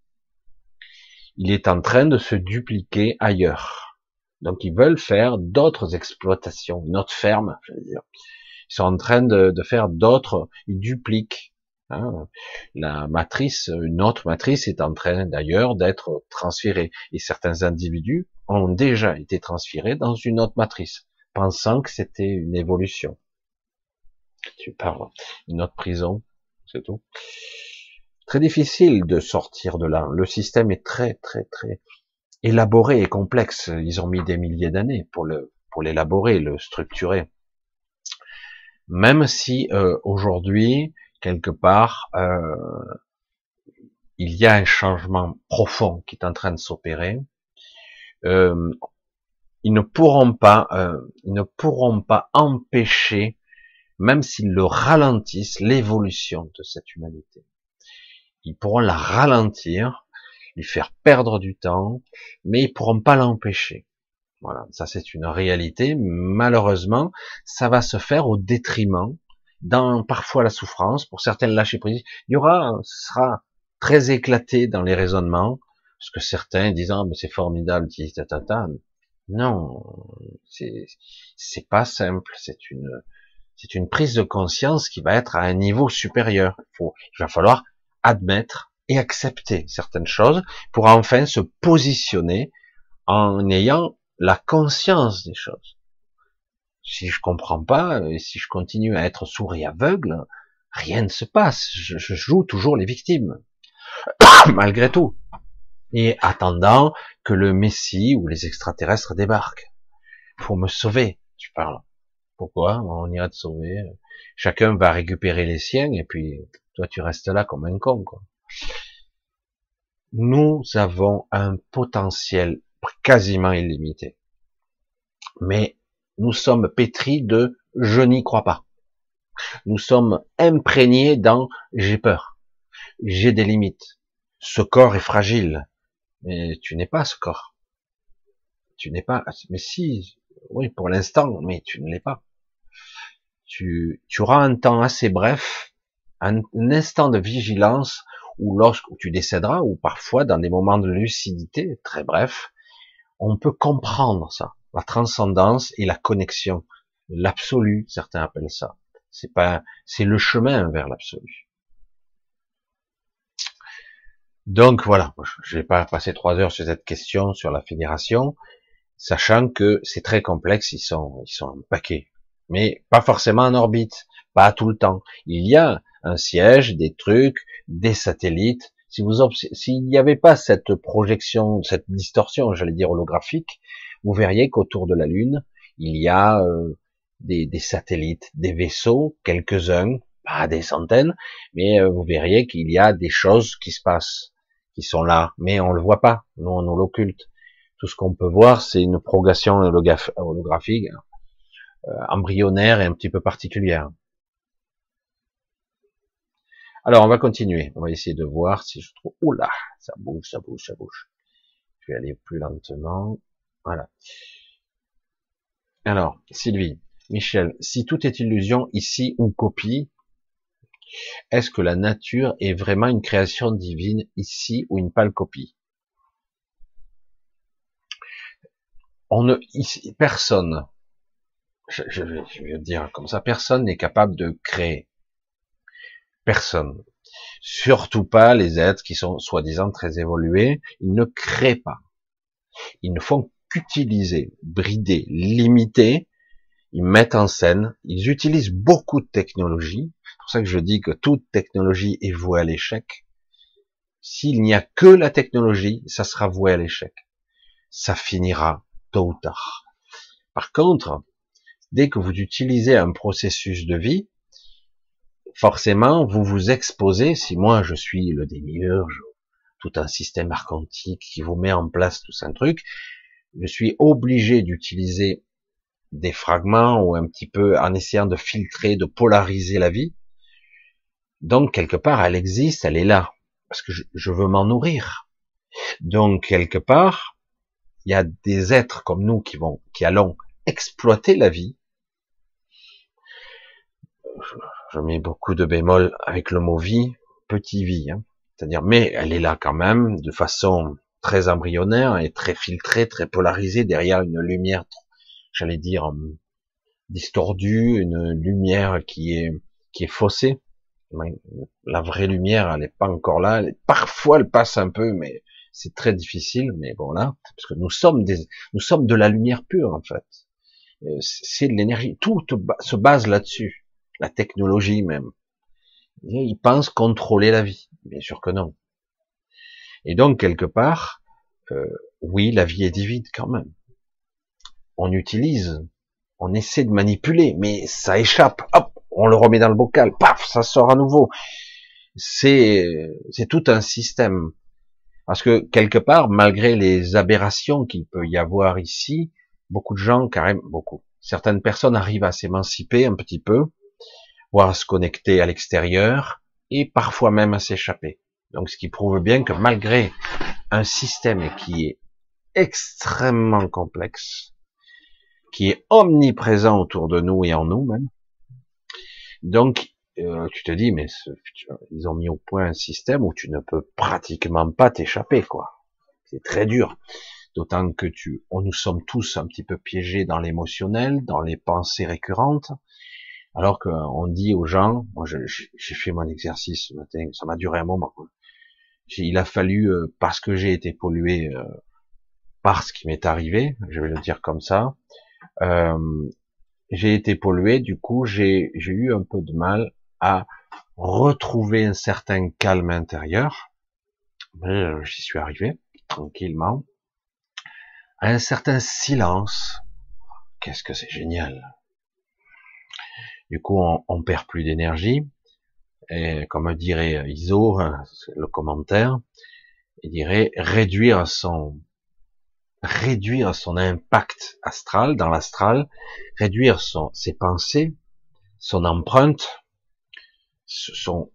il est en train de se dupliquer ailleurs. Donc ils veulent faire d'autres exploitations, notre ferme, je veux dire. Ils sont en train de, faire d'autres, ils dupliquent. Hein. La matrice, une autre matrice est en train d'ailleurs d'être transférée. Et certains individus ont déjà été transférés dans une autre matrice, pensant que c'était une évolution. Tu parles, une autre prison, c'est tout. Très difficile de sortir de là. Le système est très, très, très élaboré et complexe. Ils ont mis des milliers d'années pour le, pour l'élaborer, le structurer même si euh, aujourd'hui, quelque part, euh, il y a un changement profond qui est en train de s'opérer, euh, ils ne pourront pas, ils ne pourront pas empêcher, même s'ils le ralentissent, l'évolution de cette humanité. Ils pourront la ralentir, lui faire perdre du temps, mais ils pourront pas l'empêcher. Voilà, ça c'est une réalité. Malheureusement, ça va se faire au détriment, dans parfois la souffrance, pour certaines lâcher prise. Il y aura, ce sera très éclaté dans les raisonnements, parce que certains disant, mais c'est formidable, tata. Non, c'est pas simple. C'est une c'est une prise de conscience qui va être à un niveau supérieur. Il va falloir admettre et accepter certaines choses pour enfin se positionner en ayant la conscience des choses. Si je comprends pas, et si je continue à être sourd et aveugle, rien ne se passe. Je, je joue toujours les victimes, malgré tout. Et attendant que le Messie ou les extraterrestres débarquent pour me sauver. Tu parles. Pourquoi? On ira te sauver. Chacun va récupérer les siens et puis toi tu restes là comme un con. Quoi. Nous avons un potentiel quasiment illimité. Mais nous sommes pétris de je n'y crois pas. Nous sommes imprégnés dans j'ai peur, j'ai des limites. Ce corps est fragile, mais tu n'es pas ce corps. Tu n'es pas, mais si, oui, pour l'instant, mais tu ne l'es pas. Tu, tu auras un temps assez bref, un, instant de vigilance, ou lorsque tu décéderas, ou parfois dans des moments de lucidité, très bref, on peut comprendre ça, la transcendance et la connexion, l'absolu, certains appellent ça. C'est pas, c'est le chemin vers l'absolu. Donc voilà, je vais pas passer trois heures sur cette question sur la fédération, sachant que c'est très complexe, ils sont, ils sont un paquet, mais pas forcément en orbite, pas tout le temps. Il y a un siège, des trucs, des satellites, si vous s'il n'y avait pas cette projection, cette distorsion, j'allais dire holographique, vous verriez qu'autour de la Lune, il y a euh, des, satellites, des vaisseaux, quelques-uns, pas des centaines, mais euh, vous verriez qu'il y a des choses qui se passent, qui sont là, mais on le voit pas, nous on l'occulte. Tout ce qu'on peut voir, c'est une progression holographique, euh, embryonnaire et un petit peu particulière. Alors, on va continuer. On va essayer de voir si je trouve... Oula, ça bouge, ça bouge, ça bouge. Je vais aller plus lentement. Voilà. Alors, Sylvie, Michel, si tout est illusion ici ou copie, est-ce que la nature est vraiment une création divine ici ou une pâle copie? On ne, ici, personne, je, je, je vais dire comme ça, personne n'est capable de créer. Personne. Surtout pas les êtres qui sont soi-disant très évolués. Ils ne créent pas. Ils ne font qu'utiliser, brider, limiter. Ils mettent en scène. Ils utilisent beaucoup de technologies. C'est pour ça que je dis que toute technologie est vouée à l'échec. S'il n'y a que la technologie, ça sera voué à l'échec. Ça finira tôt ou tard. Par contre, dès que vous utilisez un processus de vie, forcément, vous vous exposez, si moi je suis le démiurge, tout un système archontique qui vous met en place tout un truc, je suis obligé d'utiliser des fragments ou un petit peu en essayant de filtrer, de polariser la vie. Donc, quelque part, elle existe, elle est là, parce que je, je veux m'en nourrir. Donc, quelque part, il y a des êtres comme nous qui vont, qui allons exploiter la vie je mets beaucoup de bémol avec le mot vie, petit vie, hein. c'est-à-dire, mais elle est là quand même, de façon très embryonnaire et très filtrée, très polarisée, derrière une lumière, j'allais dire, hum, distordue, une lumière qui est, qui est faussée. La vraie lumière, elle n'est pas encore là. parfois, elle passe un peu, mais c'est très difficile. Mais bon là, parce que nous sommes des, nous sommes de la lumière pure en fait. Euh, c'est de l'énergie. Tout se base là-dessus la technologie même. Ils pensent contrôler la vie. Bien sûr que non. Et donc, quelque part, euh, oui, la vie est divine quand même. On utilise, on essaie de manipuler, mais ça échappe. Hop, on le remet dans le bocal. Paf, ça sort à nouveau. C'est, c'est tout un système. Parce que quelque part, malgré les aberrations qu'il peut y avoir ici, beaucoup de gens, carrément beaucoup, certaines personnes arrivent à s'émanciper un petit peu, voire se connecter à l'extérieur, et parfois même à s'échapper. Donc ce qui prouve bien que malgré un système qui est extrêmement complexe, qui est omniprésent autour de nous et en nous même. Donc, euh, tu te dis, mais ils ont mis au point un système où tu ne peux pratiquement pas t'échapper, quoi. C'est très dur. D'autant que tu, on, nous sommes tous un petit peu piégés dans l'émotionnel, dans les pensées récurrentes, alors qu'on dit aux gens, moi j'ai fait mon exercice ce matin, ça m'a duré un moment. Il a fallu, euh, parce que j'ai été pollué euh, par ce qui m'est arrivé, je vais le dire comme ça, euh, j'ai été pollué, du coup j'ai eu un peu de mal à retrouver un certain calme intérieur, j'y suis arrivé tranquillement, un certain silence. Qu'est-ce que c'est génial. Du coup, on, perd plus d'énergie. Et comme dirait Iso, le commentaire, il dirait réduire son réduire son impact astral dans l'astral, réduire son, ses pensées, son empreinte, son,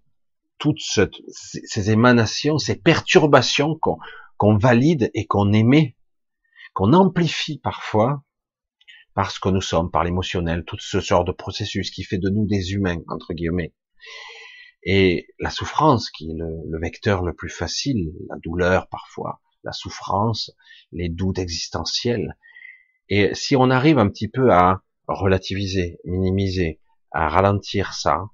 toutes ces émanations, ces perturbations qu'on qu'on valide et qu'on émet, qu'on amplifie parfois, parce que nous sommes, par l'émotionnel, tout ce genre de processus qui fait de nous des humains, entre guillemets. Et la souffrance, qui est le, vecteur le plus facile, la douleur parfois, la souffrance, les doutes existentiels. Et si on arrive un petit peu à relativiser, minimiser, à ralentir ça,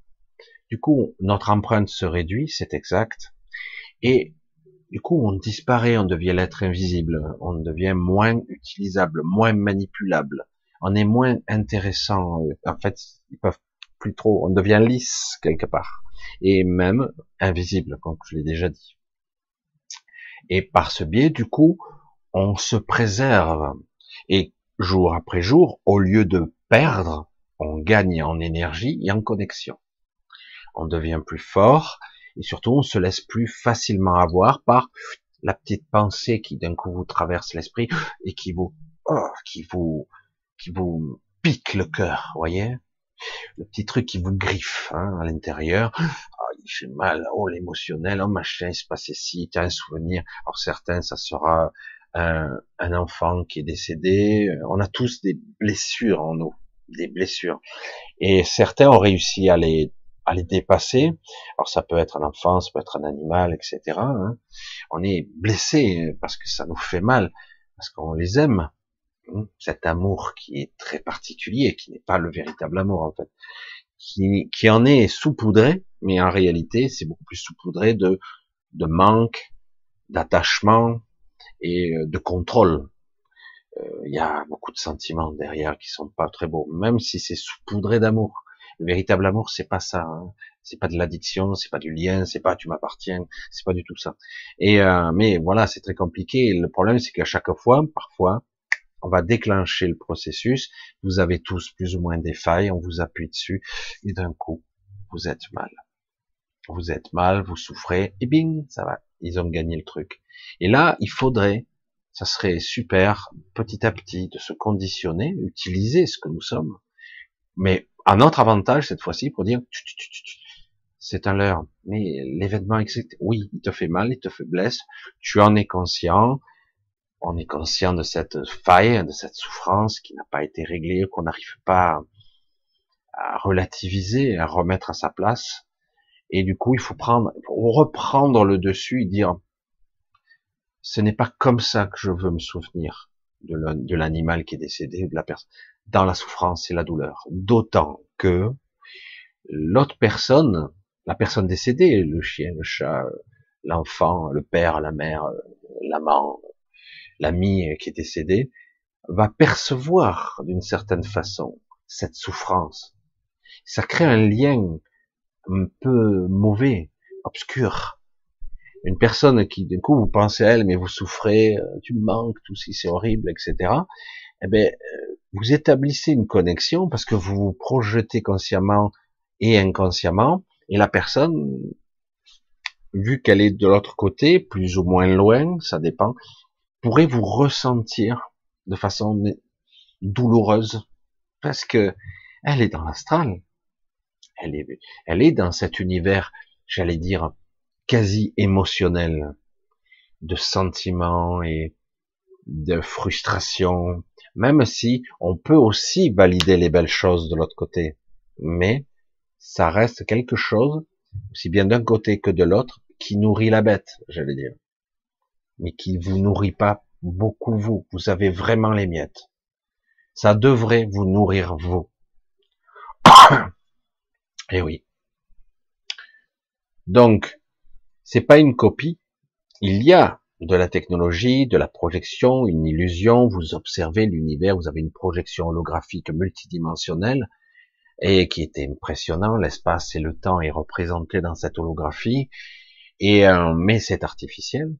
du coup, notre empreinte se réduit, c'est exact, et du coup, on disparaît, on devient l'être invisible, on devient moins utilisable, moins manipulable, on est moins intéressant. En fait, ils peuvent plus trop, on devient lisse quelque part, et même invisible, comme je l'ai déjà dit. Et par ce biais, du coup, on se préserve. Et jour après jour, au lieu de perdre, on gagne en énergie et en connexion. On devient plus fort, et surtout on se laisse plus facilement avoir par la petite pensée qui d'un coup vous traverse l'esprit et qui vous oh, qui vous qui vous pique le cœur, voyez? Le petit truc qui vous griffe hein, à l'intérieur. Oh, il fait mal, oh l'émotionnel, oh machin, il se passait ci, tu as un souvenir. Alors certains, ça sera un, un, enfant qui est décédé. On a tous des blessures en nous, des blessures. Et certains ont réussi à les à les dépasser. Alors ça peut être un enfant, ça peut être un animal, etc. Hein. On est blessé parce que ça nous fait mal, parce qu'on les aime. Hein. Cet amour qui est très particulier, qui n'est pas le véritable amour en fait, qui, qui en est saupoudré, mais en réalité c'est beaucoup plus saupoudré de, de manque, d'attachement et euh, de contrôle. Euh, il y a beaucoup de sentiments derrière qui sont pas très beaux, même si c'est saupoudré d'amour. Le véritable amour, c'est pas ça. Hein. C'est pas de l'addiction, c'est pas du lien, c'est pas tu m'appartiens, c'est pas du tout ça. Et euh, mais voilà, c'est très compliqué. Le problème, c'est qu'à chaque fois, parfois, on va déclencher le processus. Vous avez tous plus ou moins des failles, on vous appuie dessus, et d'un coup, vous êtes mal. Vous êtes mal, vous souffrez, et bing, ça va. Ils ont gagné le truc. Et là, il faudrait, ça serait super, petit à petit, de se conditionner, utiliser ce que nous sommes, mais un autre avantage cette fois-ci pour dire c'est un leurre. Mais l'événement, oui, il te fait mal, il te fait blesse, tu en es conscient, on est conscient de cette faille, de cette souffrance qui n'a pas été réglée, qu'on n'arrive pas à relativiser, à remettre à sa place. Et du coup, il faut prendre, reprendre le dessus et dire, ce n'est pas comme ça que je veux me souvenir de l'animal qui est décédé, de la personne dans la souffrance et la douleur. D'autant que l'autre personne, la personne décédée, le chien, le chat, l'enfant, le père, la mère, l'amant, l'ami qui est décédé, va percevoir d'une certaine façon cette souffrance. Ça crée un lien un peu mauvais, obscur. Une personne qui, du coup, vous pensez à elle, mais vous souffrez, euh, tu me manques, tout si c'est horrible, etc. Eh ben, euh, vous établissez une connexion parce que vous vous projetez consciemment et inconsciemment, et la personne, vu qu'elle est de l'autre côté, plus ou moins loin, ça dépend, pourrait vous ressentir de façon douloureuse parce que elle est dans l'astral, elle est, elle est dans cet univers, j'allais dire, quasi émotionnel, de sentiments et de frustration, même si on peut aussi valider les belles choses de l'autre côté, mais ça reste quelque chose, aussi bien d'un côté que de l'autre, qui nourrit la bête, j'allais dire, mais qui vous nourrit pas beaucoup vous. Vous avez vraiment les miettes. Ça devrait vous nourrir vous. Et eh oui. Donc, c'est pas une copie. Il y a de la technologie, de la projection, une illusion. Vous observez l'univers, vous avez une projection holographique multidimensionnelle et qui est impressionnant. L'espace et le temps est représenté dans cette holographie. Et euh, mais c'est artificiel.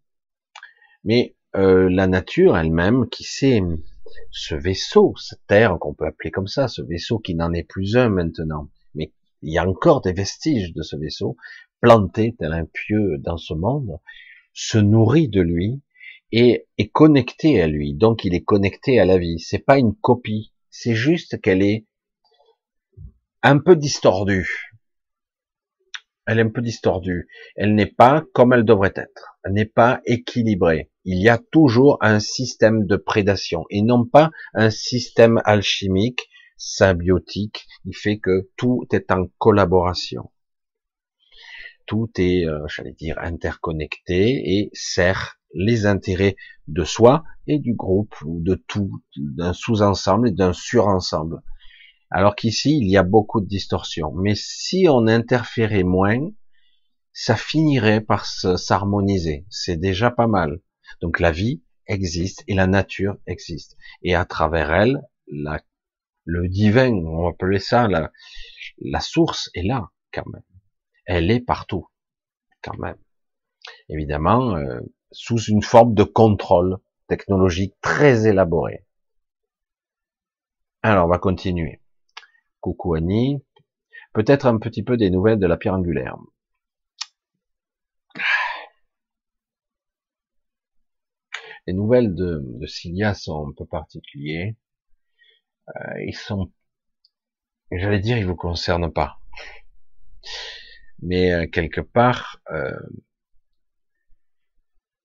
Mais euh, la nature elle-même, qui sait ce vaisseau, cette terre qu'on peut appeler comme ça, ce vaisseau qui n'en est plus un maintenant, mais il y a encore des vestiges de ce vaisseau, planté tel un pieu dans ce monde, se nourrit de lui et est connecté à lui. Donc il est connecté à la vie. C'est pas une copie, c'est juste qu'elle est un peu distordue. Elle est un peu distordue. Elle n'est pas comme elle devrait être. Elle n'est pas équilibrée. Il y a toujours un système de prédation et non pas un système alchimique, symbiotique, qui fait que tout est en collaboration tout est, euh, j'allais dire, interconnecté et sert les intérêts de soi et du groupe ou de tout, d'un sous-ensemble et d'un sur-ensemble. Alors qu'ici, il y a beaucoup de distorsions. Mais si on interférait moins, ça finirait par s'harmoniser. C'est déjà pas mal. Donc la vie existe et la nature existe. Et à travers elle, le divin, on va appeler ça, la, la source est là, quand même elle est partout, quand même. Évidemment, euh, sous une forme de contrôle technologique très élaboré. Alors, on va continuer. Coucou Annie. Peut-être un petit peu des nouvelles de la pierre angulaire. Les nouvelles de, de Cilia sont un peu particulières. Euh, ils sont, j'allais dire, ils vous concernent pas mais euh, quelque part, euh,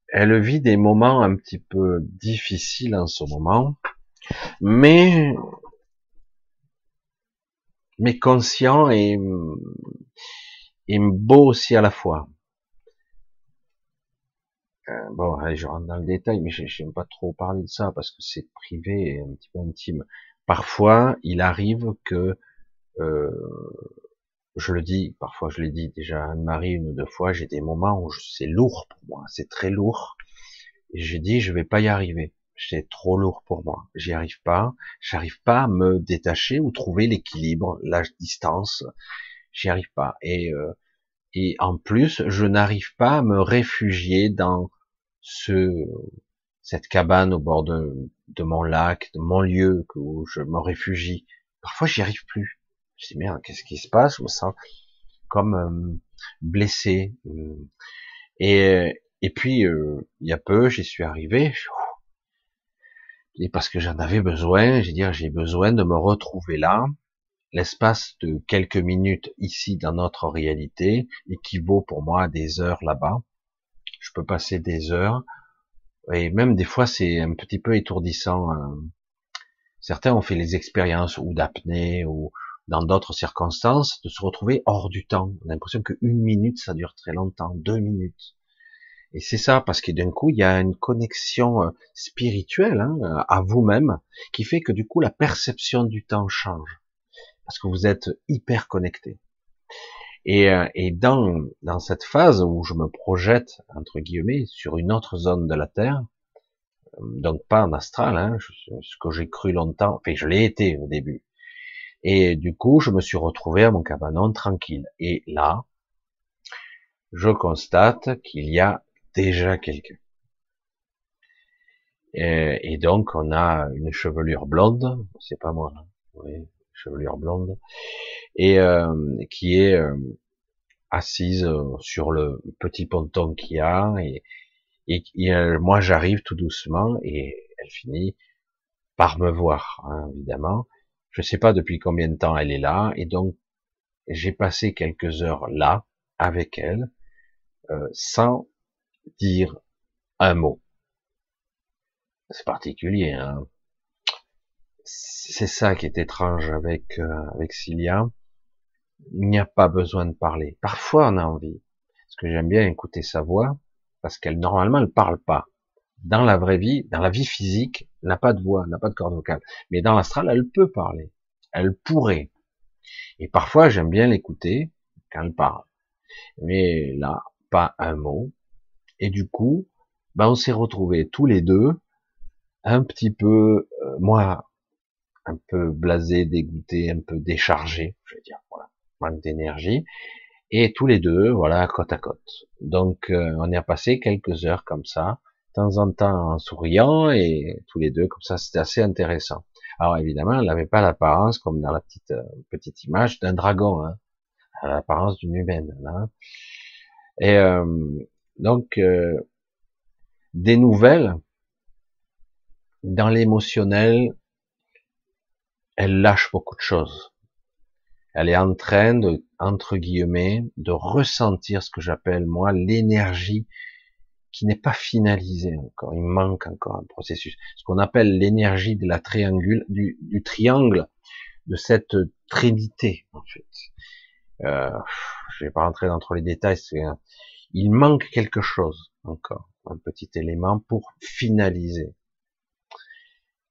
elle vit des moments un petit peu difficiles en ce moment, mais mais conscient et, beau aussi à la fois. Euh, bon, allez, je rentre dans le détail, mais j'aime pas trop parler de ça parce que c'est privé et un petit peu intime. Parfois, il arrive que euh, je le dis, parfois je l'ai dit déjà à Anne-Marie une ou deux fois, j'ai des moments où c'est lourd pour moi, c'est très lourd. Et j'ai dit, je vais pas y arriver. C'est trop lourd pour moi. J'y arrive pas. J'arrive pas à me détacher ou trouver l'équilibre, la distance. J'y arrive pas. Et, euh, et en plus, je n'arrive pas à me réfugier dans ce, cette cabane au bord de, de mon lac, de mon lieu où je me réfugie. Parfois, j'y arrive plus. Je dis merde, qu'est-ce qui se passe? Je me sens comme euh, blessé. Euh. Et, et puis, euh, il y a peu, j'y suis arrivé. Et parce que j'en avais besoin, j'ai dit, j'ai besoin de me retrouver là. L'espace de quelques minutes ici dans notre réalité équivaut pour moi à des heures là-bas. Je peux passer des heures. Et même des fois, c'est un petit peu étourdissant. Hein. Certains ont fait les expériences ou d'apnée ou, dans d'autres circonstances, de se retrouver hors du temps. On a l'impression qu'une minute, ça dure très longtemps, deux minutes. Et c'est ça, parce que d'un coup, il y a une connexion euh, spirituelle hein, à vous-même qui fait que du coup, la perception du temps change. Parce que vous êtes hyper connecté. Et, euh, et dans, dans cette phase où je me projette, entre guillemets, sur une autre zone de la Terre, euh, donc pas en astral, hein, ce que j'ai cru longtemps, enfin je l'ai été au début, et du coup, je me suis retrouvé à mon cabanon tranquille. Et là, je constate qu'il y a déjà quelqu'un. Et, donc, on a une chevelure blonde, c'est pas moi, hein. oui, chevelure blonde, et euh, qui est euh, assise sur le petit ponton qu'il y a, et, et, moi j'arrive tout doucement, et elle finit par me voir, hein, évidemment, je ne sais pas depuis combien de temps elle est là, et donc j'ai passé quelques heures là avec elle, euh, sans dire un mot. C'est particulier. Hein c'est ça qui est étrange avec euh, avec Cilia. Il n'y a pas besoin de parler. Parfois, on a envie. Parce que j'aime bien écouter sa voix, parce qu'elle normalement elle parle pas. Dans la vraie vie, dans la vie physique, elle n'a pas de voix, n'a pas de corde vocale. Mais dans l'astral, elle peut parler. Elle pourrait. Et parfois, j'aime bien l'écouter quand elle parle. Mais là, pas un mot. Et du coup, ben, on s'est retrouvés tous les deux, un petit peu, euh, moi, un peu blasé, dégoûté, un peu déchargé, je veux dire, voilà, manque d'énergie, et tous les deux, voilà, côte à côte. Donc, euh, on y a passé quelques heures comme ça, de temps en temps en souriant, et tous les deux comme ça, c'était assez intéressant. Alors évidemment, elle n'avait pas l'apparence, comme dans la petite euh, petite image, d'un dragon, hein, l'apparence d'une humaine. Hein. Et euh, donc, des nouvelles dans l'émotionnel, elle lâche beaucoup de choses. Elle est en train de, entre guillemets, de ressentir ce que j'appelle moi l'énergie qui n'est pas finalisée encore. Il manque encore un processus. Ce qu'on appelle l'énergie de la triangule, du, triangle, de cette trinité, en fait. Euh, je vais pas rentrer dans trop les détails. Il manque quelque chose encore, un petit élément pour finaliser,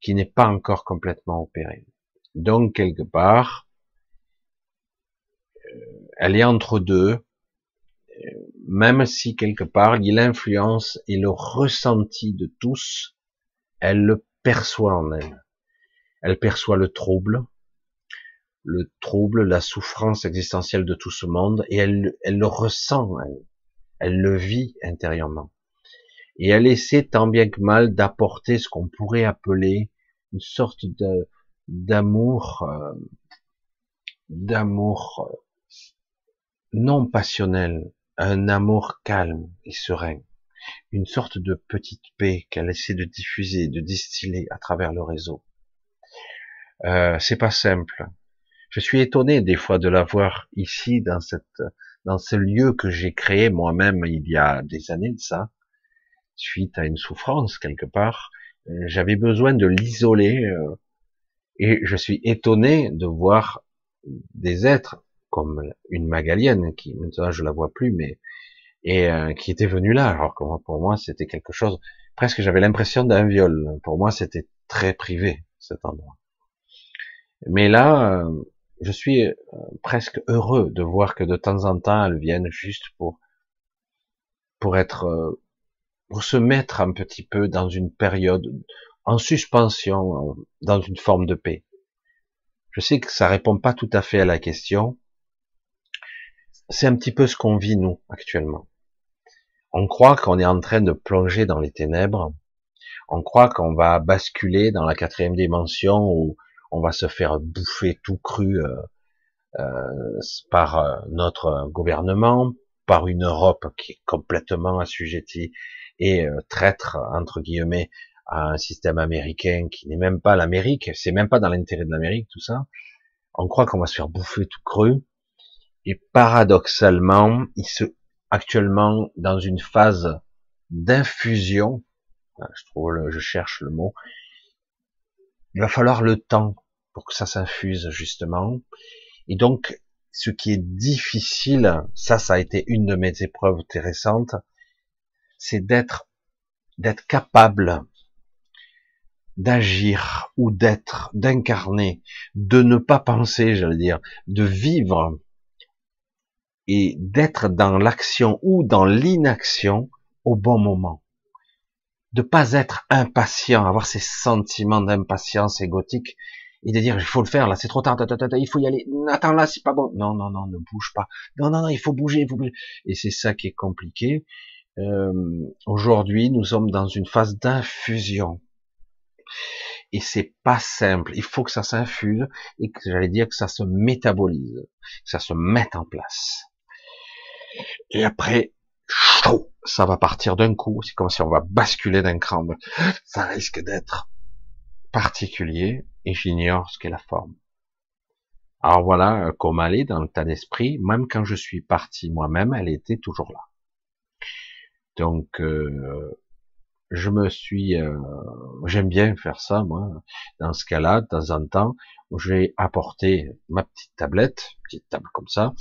qui n'est pas encore complètement opéré. Donc quelque part, euh, elle est entre deux, euh, même si quelque part l'influence et le ressenti de tous, elle le perçoit en elle. Elle perçoit le trouble, le trouble, la souffrance existentielle de tout ce monde, et elle, le ressent, elle, elle le vit intérieurement. Et elle essaie tant bien que mal d'apporter ce qu'on pourrait appeler une sorte d'amour, euh, d'amour euh, non passionnel, un amour calme et serein, une sorte de petite paix qu'elle essaie de diffuser, de distiller à travers le réseau. Euh, c'est pas simple. Je suis étonné des fois de la voir ici dans cette, dans ce lieu que j'ai créé moi-même il y a des années de ça, suite à une souffrance quelque part. J'avais besoin de l'isoler et je suis étonné de voir des êtres comme une Magalienne, qui maintenant je la vois plus, mais et euh, qui était venue là. Alors que pour moi c'était quelque chose, presque j'avais l'impression d'un viol. Pour moi c'était très privé cet endroit. Mais là, euh, je suis euh, presque heureux de voir que de temps en temps elles viennent juste pour pour être pour se mettre un petit peu dans une période en suspension, dans une forme de paix. Je sais que ça répond pas tout à fait à la question. C'est un petit peu ce qu'on vit nous actuellement. On croit qu'on est en train de plonger dans les ténèbres. On croit qu'on va basculer dans la quatrième dimension où on va se faire bouffer tout cru euh, euh, par euh, notre gouvernement, par une Europe qui est complètement assujettie et traître entre guillemets à un système américain qui n'est même pas l'Amérique, c'est même pas dans l'intérêt de l'Amérique, tout ça. On croit qu'on va se faire bouffer tout cru. Et paradoxalement, il se, actuellement, dans une phase d'infusion, je trouve, je cherche le mot, il va falloir le temps pour que ça s'infuse, justement. Et donc, ce qui est difficile, ça, ça a été une de mes épreuves intéressantes, c'est d'être, d'être capable d'agir ou d'être, d'incarner, de ne pas penser, j'allais dire, de vivre et d'être dans l'action ou dans l'inaction au bon moment. De pas être impatient, avoir ces sentiments d'impatience égotique et de dire il faut le faire là, c'est trop tard, il faut y aller. Attends là, c'est pas bon. Non, non, non, ne bouge pas. Non, non, non, il faut bouger, il faut bouger. Et c'est ça qui est compliqué. Euh, Aujourd'hui, nous sommes dans une phase d'infusion et c'est pas simple. Il faut que ça s'infuse et que j'allais dire que ça se métabolise, que ça se mette en place. Et après, ça va partir d'un coup. C'est comme si on va basculer d'un cran. Ça risque d'être particulier et j'ignore ce qu'est la forme. Alors voilà, comme elle est dans le tas d'esprit, même quand je suis parti moi-même, elle était toujours là. Donc, euh, je me suis, euh, j'aime bien faire ça, moi. Dans ce cas-là, de temps en temps, j'ai apporté ma petite tablette, petite table comme ça.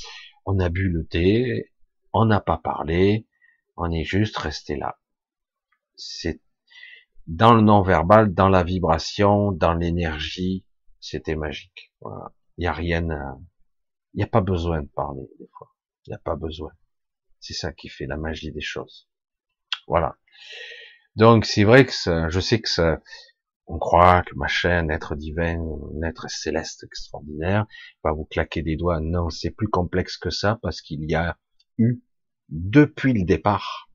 On a bu le thé, on n'a pas parlé, on est juste resté là. C'est dans le non-verbal, dans la vibration, dans l'énergie, c'était magique. Il y a rien, il n'y a pas besoin de parler des fois. Il n'y a pas besoin. C'est ça qui fait la magie des choses. Voilà. Donc c'est vrai que je sais que ça, on croit que ma chaîne, être divin, être céleste extraordinaire, va vous claquer des doigts. Non, c'est plus complexe que ça parce qu'il y a eu, depuis le départ,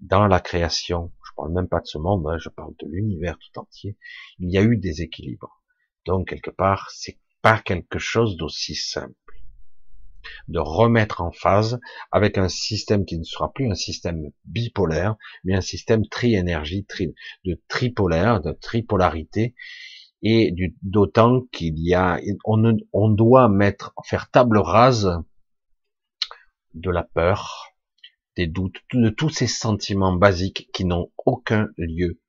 dans la création, parle même pas de ce monde, hein, je parle de l'univers tout entier, il y a eu des équilibres. Donc quelque part, c'est pas quelque chose d'aussi simple de remettre en phase avec un système qui ne sera plus un système bipolaire, mais un système tri-énergie, tri, de tripolaire, de tripolarité, et d'autant qu'il y a, on, on doit mettre, faire table rase de la peur, des doutes, de tous ces sentiments basiques qui n'ont aucun lieu.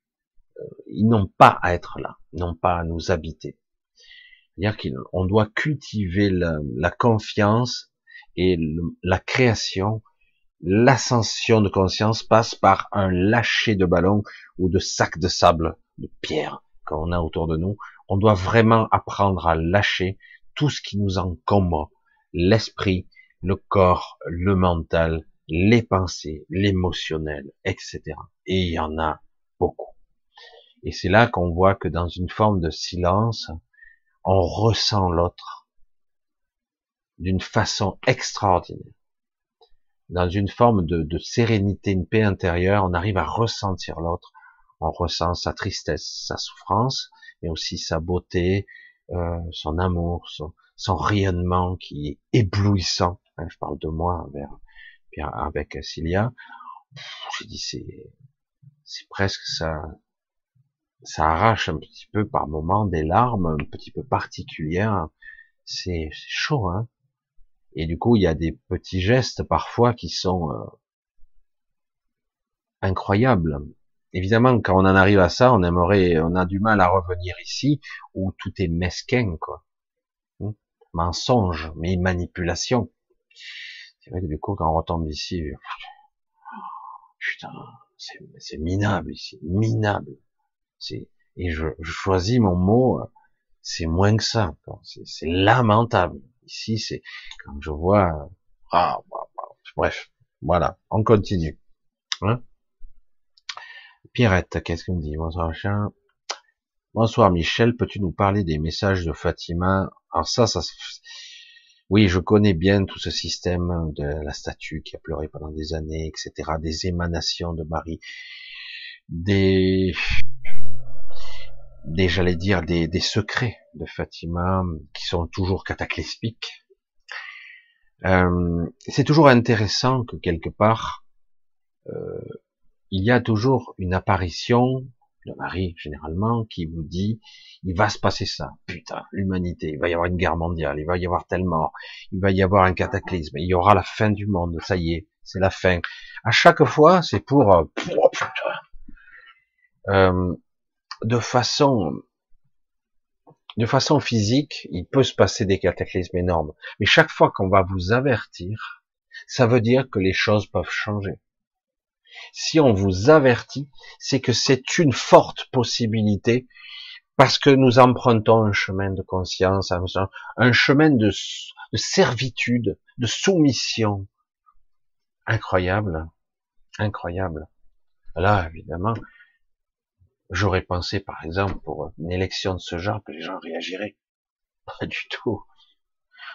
Euh, ils n'ont pas à être là, n'ont pas à nous habiter. C'est-à-dire qu'on doit cultiver la, la confiance et la création, l'ascension de conscience passe par un lâcher de ballon ou de sac de sable, de pierre qu'on a autour de nous. On doit vraiment apprendre à lâcher tout ce qui nous encombre, l'esprit, le corps, le mental, les pensées, l'émotionnel, etc. Et il y en a beaucoup. Et c'est là qu'on voit que dans une forme de silence, on ressent l'autre, d'une façon extraordinaire. Dans une forme de, sérénité, une paix intérieure, on arrive à ressentir l'autre. On ressent sa tristesse, sa souffrance, mais aussi sa beauté, euh, son amour, son, rayonnement qui est éblouissant. Je parle de moi avec, avec Cilia. J'ai dit c'est c'est presque ça ça arrache un petit peu par moments des larmes un petit peu particulières. C'est chaud, hein. Et du coup, il y a des petits gestes parfois qui sont euh, incroyables. Évidemment, quand on en arrive à ça, on aimerait, on a du mal à revenir ici où tout est mesquin, quoi. Hmm? Mensonge, mais manipulation. Du coup, quand on retombe ici, putain, c'est minable ici, minable. Et je, je, choisis mon mot, c'est moins que ça. C'est lamentable. Ici, c'est quand je vois, ah, bah, bah, bref, voilà, on continue. Hein Pierrette, qu'est-ce qu'on me dit? Bonsoir, chien. Bonsoir, Michel. Peux-tu nous parler des messages de Fatima? Alors ça, ça, oui, je connais bien tout ce système de la statue qui a pleuré pendant des années, etc. Des émanations de Marie, des, des, j'allais dire, des, des secrets de Fatima qui sont toujours cataclysmiques. Euh, c'est toujours intéressant que quelque part, euh, il y a toujours une apparition de Marie, généralement, qui vous dit, il va se passer ça, putain, l'humanité, il va y avoir une guerre mondiale, il va y avoir tellement, il va y avoir un cataclysme, il y aura la fin du monde, ça y est, c'est la fin. À chaque fois, c'est pour, euh, euh de façon de façon physique, il peut se passer des cataclysmes énormes. Mais chaque fois qu'on va vous avertir, ça veut dire que les choses peuvent changer. Si on vous avertit, c'est que c'est une forte possibilité parce que nous empruntons un chemin de conscience, un chemin de, de servitude, de soumission. Incroyable, incroyable. Là, évidemment, J'aurais pensé, par exemple, pour une élection de ce genre, que les gens réagiraient. Pas du tout.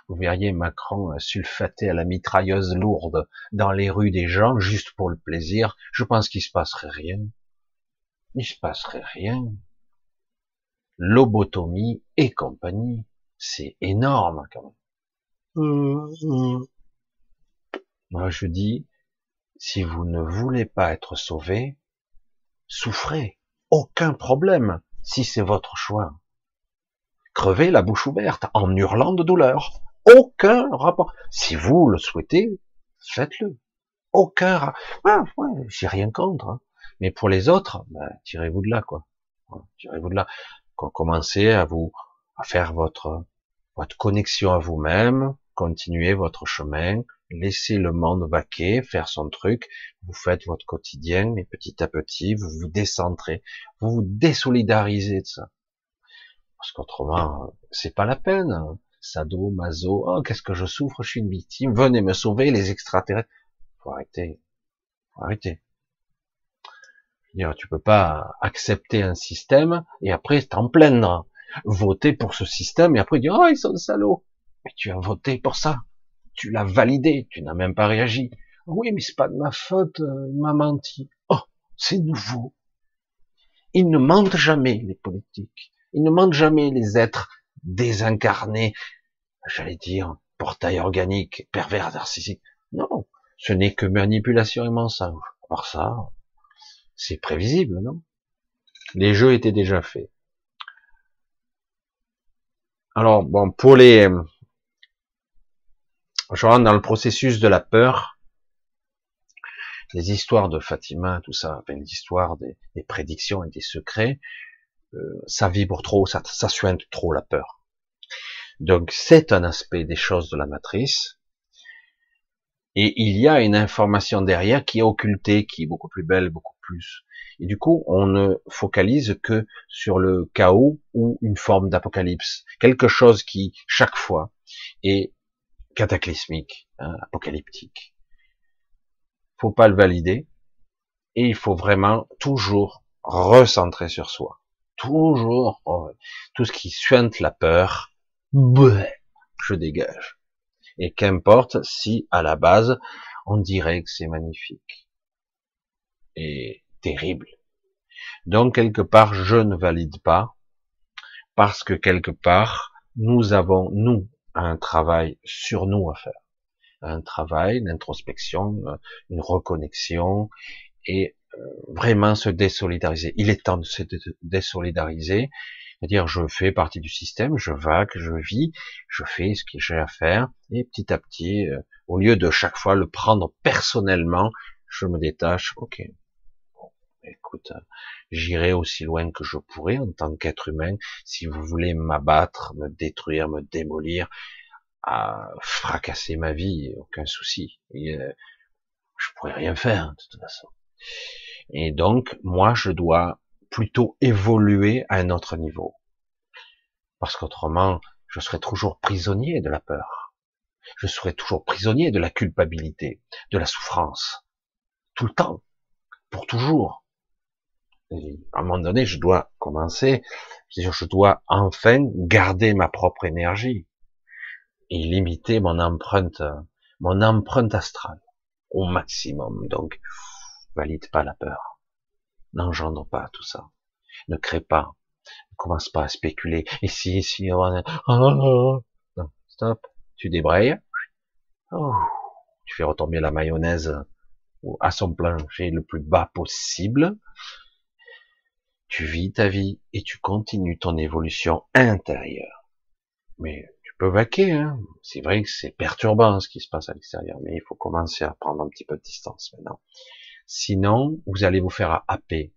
Vous verriez Macron sulfaté à la mitrailleuse lourde dans les rues des gens, juste pour le plaisir. Je pense qu'il se passerait rien. Il se passerait rien. Lobotomie et compagnie. C'est énorme, quand même. Moi, je dis, si vous ne voulez pas être sauvé, souffrez aucun problème si c'est votre choix. Crevez la bouche ouverte en hurlant de douleur. Aucun rapport. Si vous le souhaitez, faites-le. Aucun rapport. Ah, ouais, j'ai rien contre. Hein. Mais pour les autres, bah, tirez-vous de là, quoi. Tirez-vous de là. Commencez à vous, à faire votre, votre connexion à vous-même, continuez votre chemin, laissez le monde vaquer, faire son truc, vous faites votre quotidien, mais petit à petit, vous vous décentrez, vous vous désolidarisez de ça. Parce qu'autrement, c'est pas la peine. Sado, mazo, oh, qu'est-ce que je souffre, je suis une victime, venez me sauver, les extraterrestres. Faut arrêter. Faut arrêter. Dire, tu peux pas accepter un système et après t'en plaindre. Voter pour ce système et après dire, oh, ils sont salauds. Mais tu as voté pour ça. Tu l'as validé. Tu n'as même pas réagi. Oui, mais c'est pas de ma faute. Euh, il m'a menti. Oh, c'est nouveau. Ils ne mentent jamais, les politiques. Ils ne mentent jamais, les êtres désincarnés. J'allais dire, portail organique, pervers narcissique. Non. Ce n'est que manipulation et mensonge. Alors ça, c'est prévisible, non? Les jeux étaient déjà faits. Alors, bon, pour les... Je rentre dans le processus de la peur. Les histoires de Fatima, tout ça, les histoires des, prédictions et des secrets, euh, ça vibre trop, ça, ça suinte trop la peur. Donc, c'est un aspect des choses de la matrice. Et il y a une information derrière qui est occultée, qui est beaucoup plus belle, beaucoup plus. Et du coup, on ne focalise que sur le chaos ou une forme d'apocalypse. Quelque chose qui, chaque fois, est cataclysmique, hein, apocalyptique. Faut pas le valider. Et il faut vraiment toujours recentrer sur soi. Toujours, oh, tout ce qui suinte la peur, je dégage. Et qu'importe si à la base on dirait que c'est magnifique et terrible. Donc quelque part je ne valide pas parce que quelque part nous avons nous un travail sur nous à faire, un travail d'introspection, une reconnexion et euh, vraiment se désolidariser. Il est temps de se désolidariser c'est-à-dire, je fais partie du système, je vague, je vis, je fais ce que j'ai à faire, et petit à petit, euh, au lieu de chaque fois le prendre personnellement, je me détache. Ok, bon, écoute, j'irai aussi loin que je pourrai en tant qu'être humain. Si vous voulez m'abattre, me détruire, me démolir, à fracasser ma vie, aucun souci. Et, euh, je pourrais rien faire de toute façon. Et donc, moi, je dois plutôt évoluer à un autre niveau. Parce qu'autrement, je serais toujours prisonnier de la peur. Je serais toujours prisonnier de la culpabilité, de la souffrance. Tout le temps. Pour toujours. à un moment donné, je dois commencer, je dois enfin garder ma propre énergie et limiter mon empreinte, mon empreinte astrale au maximum. Donc, valide pas la peur n'engendre pas tout ça. Ne crée pas. Ne commence pas à spéculer. Ici, ici, oh, oh, non, stop. Tu débrayes. Oh, tu fais retomber la mayonnaise à son plancher le plus bas possible. Tu vis ta vie et tu continues ton évolution intérieure. Mais tu peux vaquer, hein. C'est vrai que c'est perturbant ce qui se passe à l'extérieur, mais il faut commencer à prendre un petit peu de distance maintenant. Sinon, vous allez vous faire happer,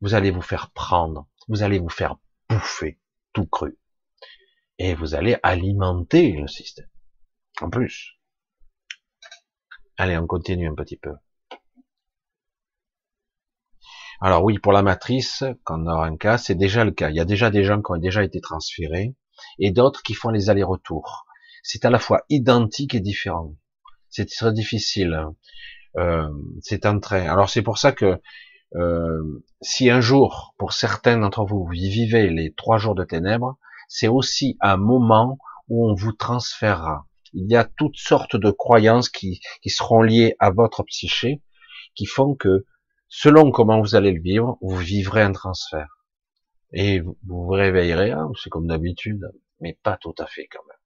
vous allez vous faire prendre, vous allez vous faire bouffer tout cru. Et vous allez alimenter le système. En plus. Allez, on continue un petit peu. Alors oui, pour la matrice, quand on aura un cas, c'est déjà le cas. Il y a déjà des gens qui ont déjà été transférés et d'autres qui font les allers-retours. C'est à la fois identique et différent. C'est très difficile. Euh, c'est un trait. Alors c'est pour ça que euh, si un jour, pour certains d'entre vous, vous vivez les trois jours de ténèbres, c'est aussi un moment où on vous transférera. Il y a toutes sortes de croyances qui, qui seront liées à votre psyché, qui font que, selon comment vous allez le vivre, vous vivrez un transfert. Et vous vous réveillerez, hein, c'est comme d'habitude, mais pas tout à fait quand même.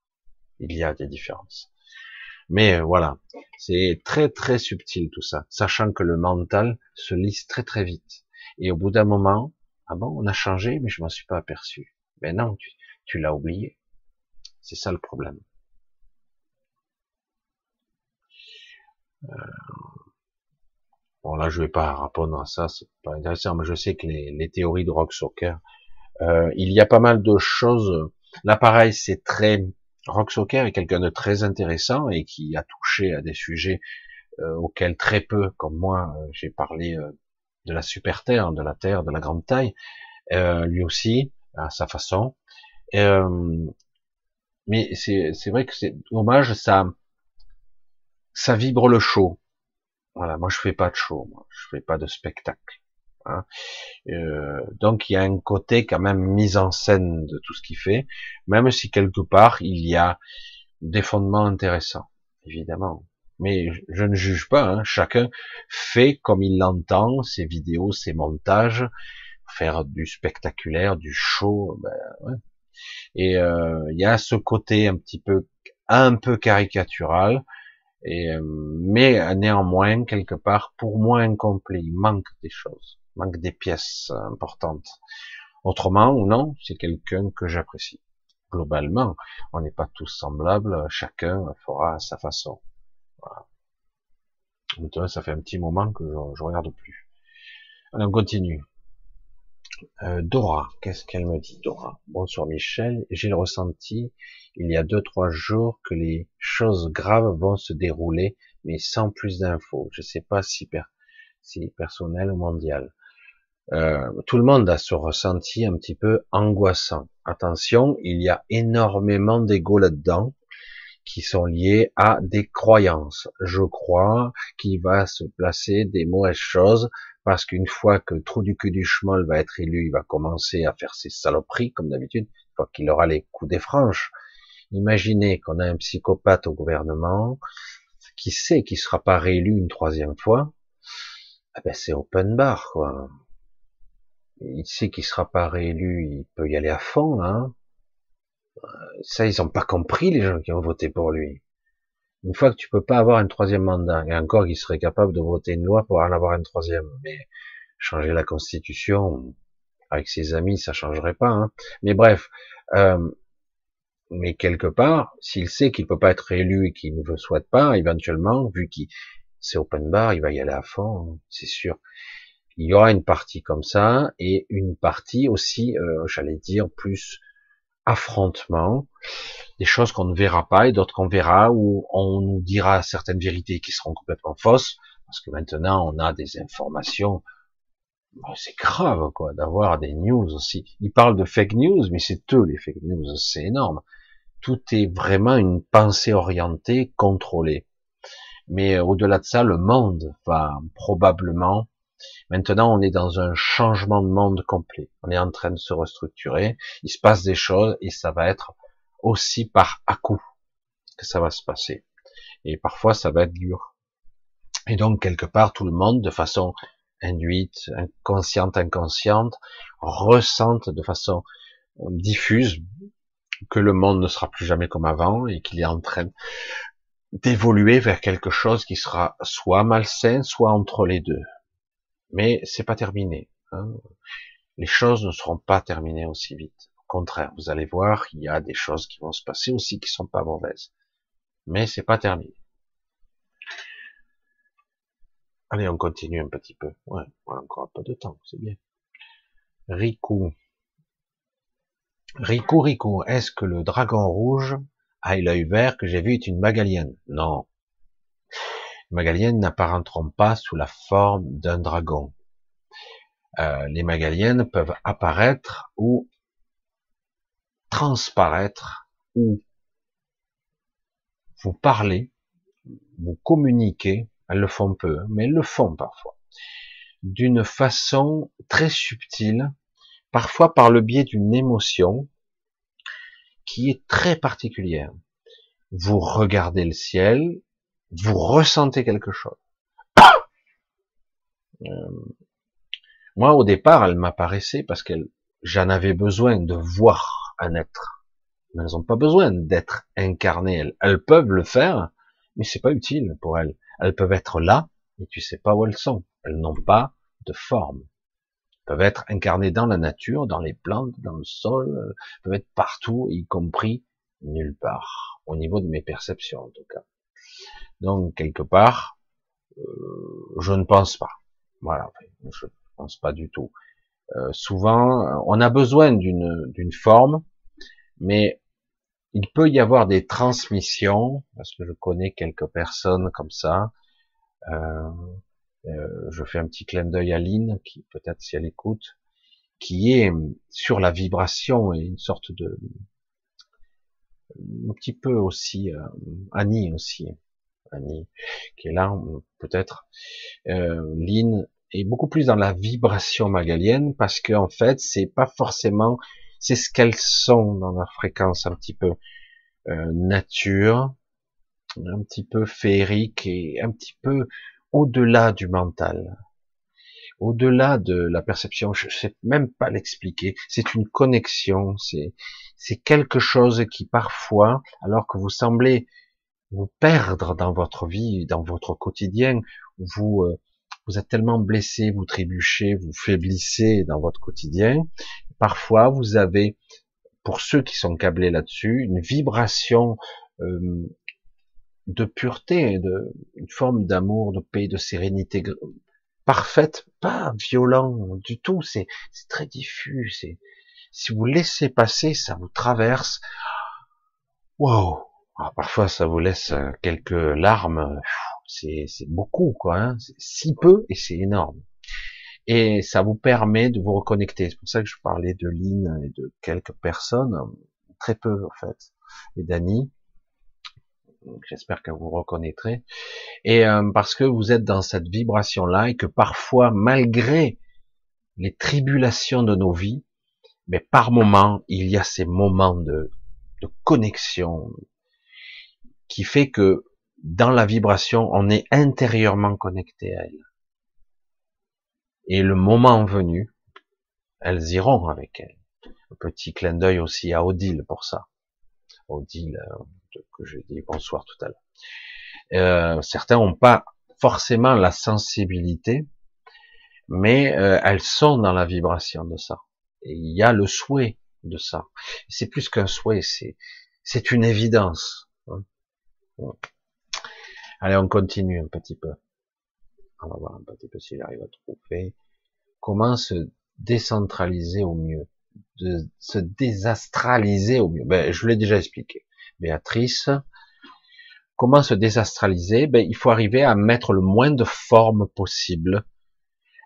Il y a des différences. Mais euh, voilà, c'est très très subtil tout ça, sachant que le mental se lisse très très vite. Et au bout d'un moment, ah bon, on a changé, mais je m'en suis pas aperçu. Mais non, tu, l'as oublié. C'est ça le problème. Euh, Bon là, je vais pas répondre à ça, c'est pas intéressant, mais je sais que les, les théories de Rock Soccer, euh, il y a pas mal de choses. L'appareil, c'est très Rock Soccer est quelqu'un de très intéressant et qui a touché à des sujets euh, auxquels très peu, comme moi, euh, j'ai parlé euh, de la super terre, de la terre, de la grande taille. lui aussi, à sa façon. mais c'est vrai que c'est dommage, ça ça vibre le show. Voilà, moi je fais pas de show, moi. je fais pas de spectacle. Hein. Euh, donc il y a un côté quand même mise en scène de tout ce qu'il fait, même si quelque part il y a des fondements intéressants, évidemment. Mais je ne juge pas, hein. chacun fait comme il l'entend, ses vidéos, ses montages, faire du spectaculaire, du show, ben, ouais. Et euh, il y a ce côté un petit peu, un peu caricatural, euh, mais néanmoins, quelque part, pour moi incomplet, il manque des choses, manque des pièces importantes. Autrement ou non, c'est quelqu'un que j'apprécie. Globalement, on n'est pas tous semblables, chacun fera à sa façon. Voilà. Maintenant, ça fait un petit moment que je, regarde plus. Allez, on continue. Euh, Dora, qu'est-ce qu'elle me dit, Dora? Bonsoir Michel, j'ai le ressenti il y a deux trois jours que les choses graves vont se dérouler, mais sans plus d'infos. Je sais pas si, si personnel ou mondial. Euh, tout le monde a ce ressenti un petit peu angoissant. Attention, il y a énormément d'ego là-dedans qui sont liés à des croyances. Je crois qu'il va se placer des mauvaises choses parce qu'une fois que trou du cul du schmoll va être élu, il va commencer à faire ses saloperies comme d'habitude, une fois qu'il aura les coups des franges. Imaginez qu'on a un psychopathe au gouvernement qui sait qu'il sera pas réélu une troisième fois, eh ben c'est open bar quoi. Il sait qu'il sera pas réélu, il peut y aller à fond. Hein. Ça ils ont pas compris les gens qui ont voté pour lui. Une fois que tu peux pas avoir un troisième mandat, et encore qu'il serait capable de voter une loi pour en avoir un troisième, mais changer la constitution avec ses amis, ça changerait pas. Hein. Mais bref, euh, mais quelque part, s'il sait qu'il peut pas être élu et qu'il ne le souhaite pas, éventuellement, vu qu'il c'est open bar, il va y aller à fond, c'est sûr. Il y aura une partie comme ça et une partie aussi, euh, j'allais dire, plus affrontement, des choses qu'on ne verra pas et d'autres qu'on verra, où on nous dira certaines vérités qui seront complètement fausses, parce que maintenant on a des informations, c'est grave quoi, d'avoir des news aussi. Ils parlent de fake news, mais c'est eux les fake news, c'est énorme. Tout est vraiment une pensée orientée, contrôlée. Mais euh, au-delà de ça, le monde va probablement Maintenant, on est dans un changement de monde complet. On est en train de se restructurer. Il se passe des choses et ça va être aussi par à coup que ça va se passer. Et parfois, ça va être dur. Et donc, quelque part, tout le monde, de façon induite, inconsciente, inconsciente, ressente de façon diffuse que le monde ne sera plus jamais comme avant et qu'il est en train d'évoluer vers quelque chose qui sera soit malsain, soit entre les deux. Mais c'est pas terminé. Hein. Les choses ne seront pas terminées aussi vite. Au contraire, vous allez voir, il y a des choses qui vont se passer aussi qui sont pas mauvaises. Mais c'est pas terminé. Allez, on continue un petit peu. Ouais, on a encore un peu de temps, c'est bien. Riku. Riku, Riku, est-ce que le dragon rouge a l'œil vert que j'ai vu est une magalienne? Non, Magaliennes n'apparaîtront pas sous la forme d'un dragon. Euh, les magaliennes peuvent apparaître ou transparaître ou vous parler, vous communiquer, elles le font peu, mais elles le font parfois, d'une façon très subtile, parfois par le biais d'une émotion qui est très particulière. Vous regardez le ciel, vous ressentez quelque chose. Euh, moi, au départ, elle m'apparaissait parce qu'elle, j'en avais besoin de voir un être. elles n'ont pas besoin d'être incarnées. Elles, peuvent le faire, mais c'est pas utile pour elles. Elles peuvent être là, et tu sais pas où elles sont. Elles n'ont pas de forme. Elles peuvent être incarnées dans la nature, dans les plantes, dans le sol, elles peuvent être partout, y compris nulle part, au niveau de mes perceptions en tout cas. Donc quelque part, euh, je ne pense pas. Voilà, je pense pas du tout. Euh, souvent, on a besoin d'une d'une forme, mais il peut y avoir des transmissions, parce que je connais quelques personnes comme ça. Euh, euh, je fais un petit clin d'œil à Lynn, qui peut-être si elle écoute, qui est sur la vibration et une sorte de un petit peu aussi euh, Annie aussi Qui est là peut-être euh, Lynn est beaucoup plus dans la vibration magalienne parce que en fait c'est pas forcément c'est ce qu'elles sont dans leur fréquence un petit peu euh, nature un petit peu féerique et un petit peu au-delà du mental au-delà de la perception, je sais même pas l'expliquer. C'est une connexion, c'est c'est quelque chose qui parfois, alors que vous semblez vous perdre dans votre vie, dans votre quotidien, vous euh, vous êtes tellement blessé, vous trébuchez, vous faiblissez dans votre quotidien. Parfois, vous avez, pour ceux qui sont câblés là-dessus, une vibration euh, de pureté, de, une forme d'amour, de paix, de sérénité parfaite, pas violent du tout, c'est très diffus, si vous laissez passer, ça vous traverse. Wow. Parfois ça vous laisse euh, quelques larmes, c'est beaucoup quoi, hein. c'est si peu et c'est énorme. Et ça vous permet de vous reconnecter. C'est pour ça que je parlais de Lynn et de quelques personnes, très peu en fait, et d'Annie J'espère que vous reconnaîtrez. Et euh, parce que vous êtes dans cette vibration-là et que parfois, malgré les tribulations de nos vies, mais par moments, il y a ces moments de, de connexion qui fait que dans la vibration, on est intérieurement connecté à elle. Et le moment venu, elles iront avec elle. Un petit clin d'œil aussi à Odile pour ça. Odile, euh, que je dis bonsoir tout à l'heure. Euh, certains n'ont pas forcément la sensibilité, mais euh, elles sont dans la vibration de ça. Et il y a le souhait de ça. C'est plus qu'un souhait, c'est c'est une évidence. Allez, on continue un petit peu. On va voir un petit peu s'il arrive à trouver comment se décentraliser au mieux, de se désastraliser au mieux? Ben, je l'ai déjà expliqué. Béatrice. Comment se désastraliser? Ben, Il faut arriver à mettre le moins de formes possible,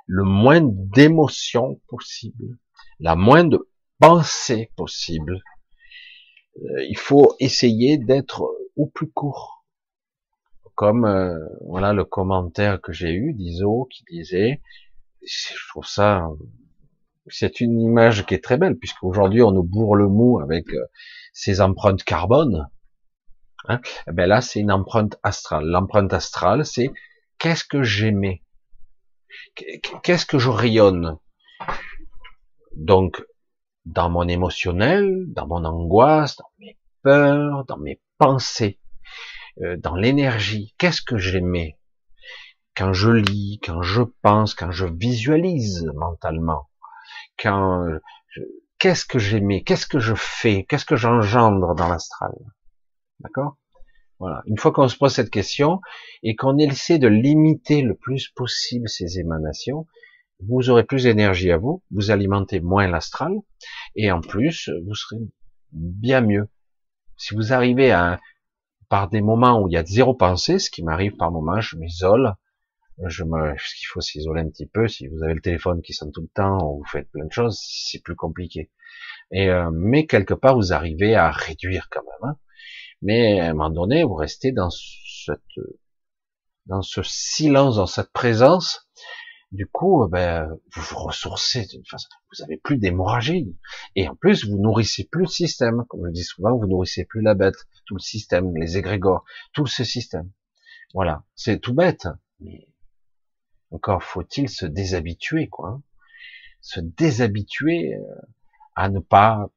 le moins d'émotions possible, la moins de pensées possible. Euh, il faut essayer d'être au plus court. Comme euh, voilà le commentaire que j'ai eu d'Iso qui disait, je trouve ça, c'est une image qui est très belle puisqu'aujourd'hui on nous bourre le mou avec euh, ces empreintes carbone, hein, eh ben là c'est une empreinte astrale. L'empreinte astrale, c'est qu'est-ce que j'aimais, qu'est-ce que je rayonne? Donc dans mon émotionnel, dans mon angoisse, dans mes peurs, dans mes pensées, euh, dans l'énergie, qu'est-ce que j'aimais? Quand je lis, quand je pense, quand je visualise mentalement, quand qu'est-ce que j'aimais, qu'est-ce que je fais, qu'est-ce que j'engendre dans l'astral? D'accord? Voilà. Une fois qu'on se pose cette question et qu'on essaie de limiter le plus possible ces émanations, vous aurez plus d'énergie à vous, vous alimentez moins l'astral, et en plus, vous serez bien mieux. Si vous arrivez à, par des moments où il y a zéro pensée, ce qui m'arrive par moments, je m'isole, je me, qu'il faut s'isoler un petit peu. Si vous avez le téléphone qui sonne tout le temps, ou vous faites plein de choses, c'est plus compliqué. Et euh, mais quelque part, vous arrivez à réduire quand même. Hein. Mais à un moment donné, vous restez dans cette, dans ce silence, dans cette présence. Du coup, ben, vous vous ressourcez d'une façon. Vous avez plus d'hémorragie. Et en plus, vous nourrissez plus le système. Comme je dis souvent, vous nourrissez plus la bête, tout le système, les égrégores, tout ce système. Voilà, c'est tout bête. Mais encore faut-il se déshabituer, quoi. Hein. Se déshabituer euh, à ne pas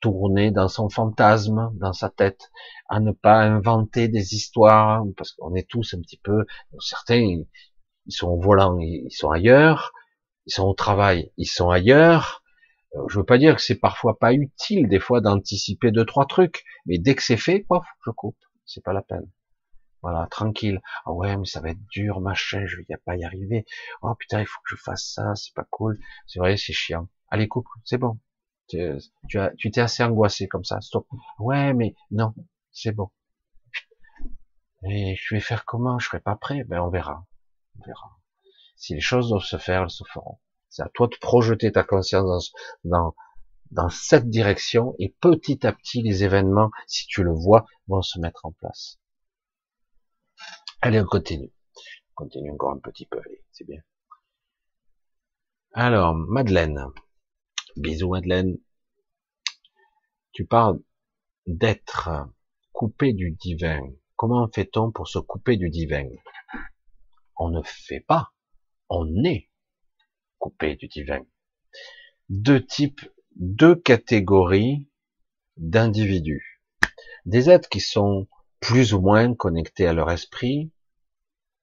tourner dans son fantasme, dans sa tête, à ne pas inventer des histoires, parce qu'on est tous un petit peu, certains, ils sont au volant, ils sont ailleurs, ils sont au travail, ils sont ailleurs. Euh, je veux pas dire que c'est parfois pas utile, des fois, d'anticiper deux, trois trucs, mais dès que c'est fait, pof, je coupe. C'est pas la peine. Voilà, tranquille. Ah ouais, mais ça va être dur, machin, je vais pas y arriver. Oh putain, il faut que je fasse ça, c'est pas cool. C'est vrai, c'est chiant. Allez, coupe, c'est bon. Tu, tu as, tu t'es assez angoissé comme ça, stop. Ouais, mais non, c'est bon. Et je vais faire comment? Je serai pas prêt? Ben on verra. On verra. Si les choses doivent se faire, elles se feront. C'est à toi de projeter ta conscience dans, cette direction et petit à petit les événements, si tu le vois, vont se mettre en place. Allez, on continue. On continue encore un petit peu, allez, c'est bien. Alors, Madeleine. Bisous Madeleine. Tu parles d'être coupé du divin. Comment fait-on pour se couper du divin? On ne fait pas, on est coupé du divin. Deux types, deux catégories d'individus. Des êtres qui sont plus ou moins connectés à leur esprit,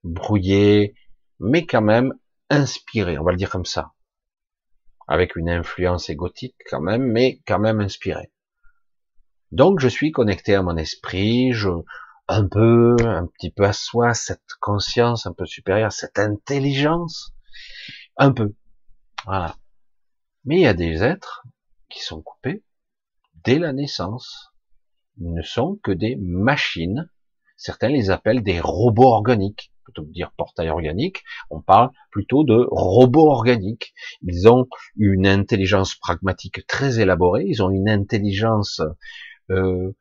brouillés, mais quand même inspirés, on va le dire comme ça. Avec une influence égotique quand même, mais quand même inspirés. Donc je suis connecté à mon esprit, je, un peu, un petit peu à soi, cette conscience un peu supérieure, cette intelligence, un peu. Voilà. Mais il y a des êtres qui sont coupés dès la naissance. Ils ne sont que des machines. Certains les appellent des robots organiques. Plutôt que de dire portail organique, on parle plutôt de robots organiques. Ils ont une intelligence pragmatique très élaborée. Ils ont une intelligence euh,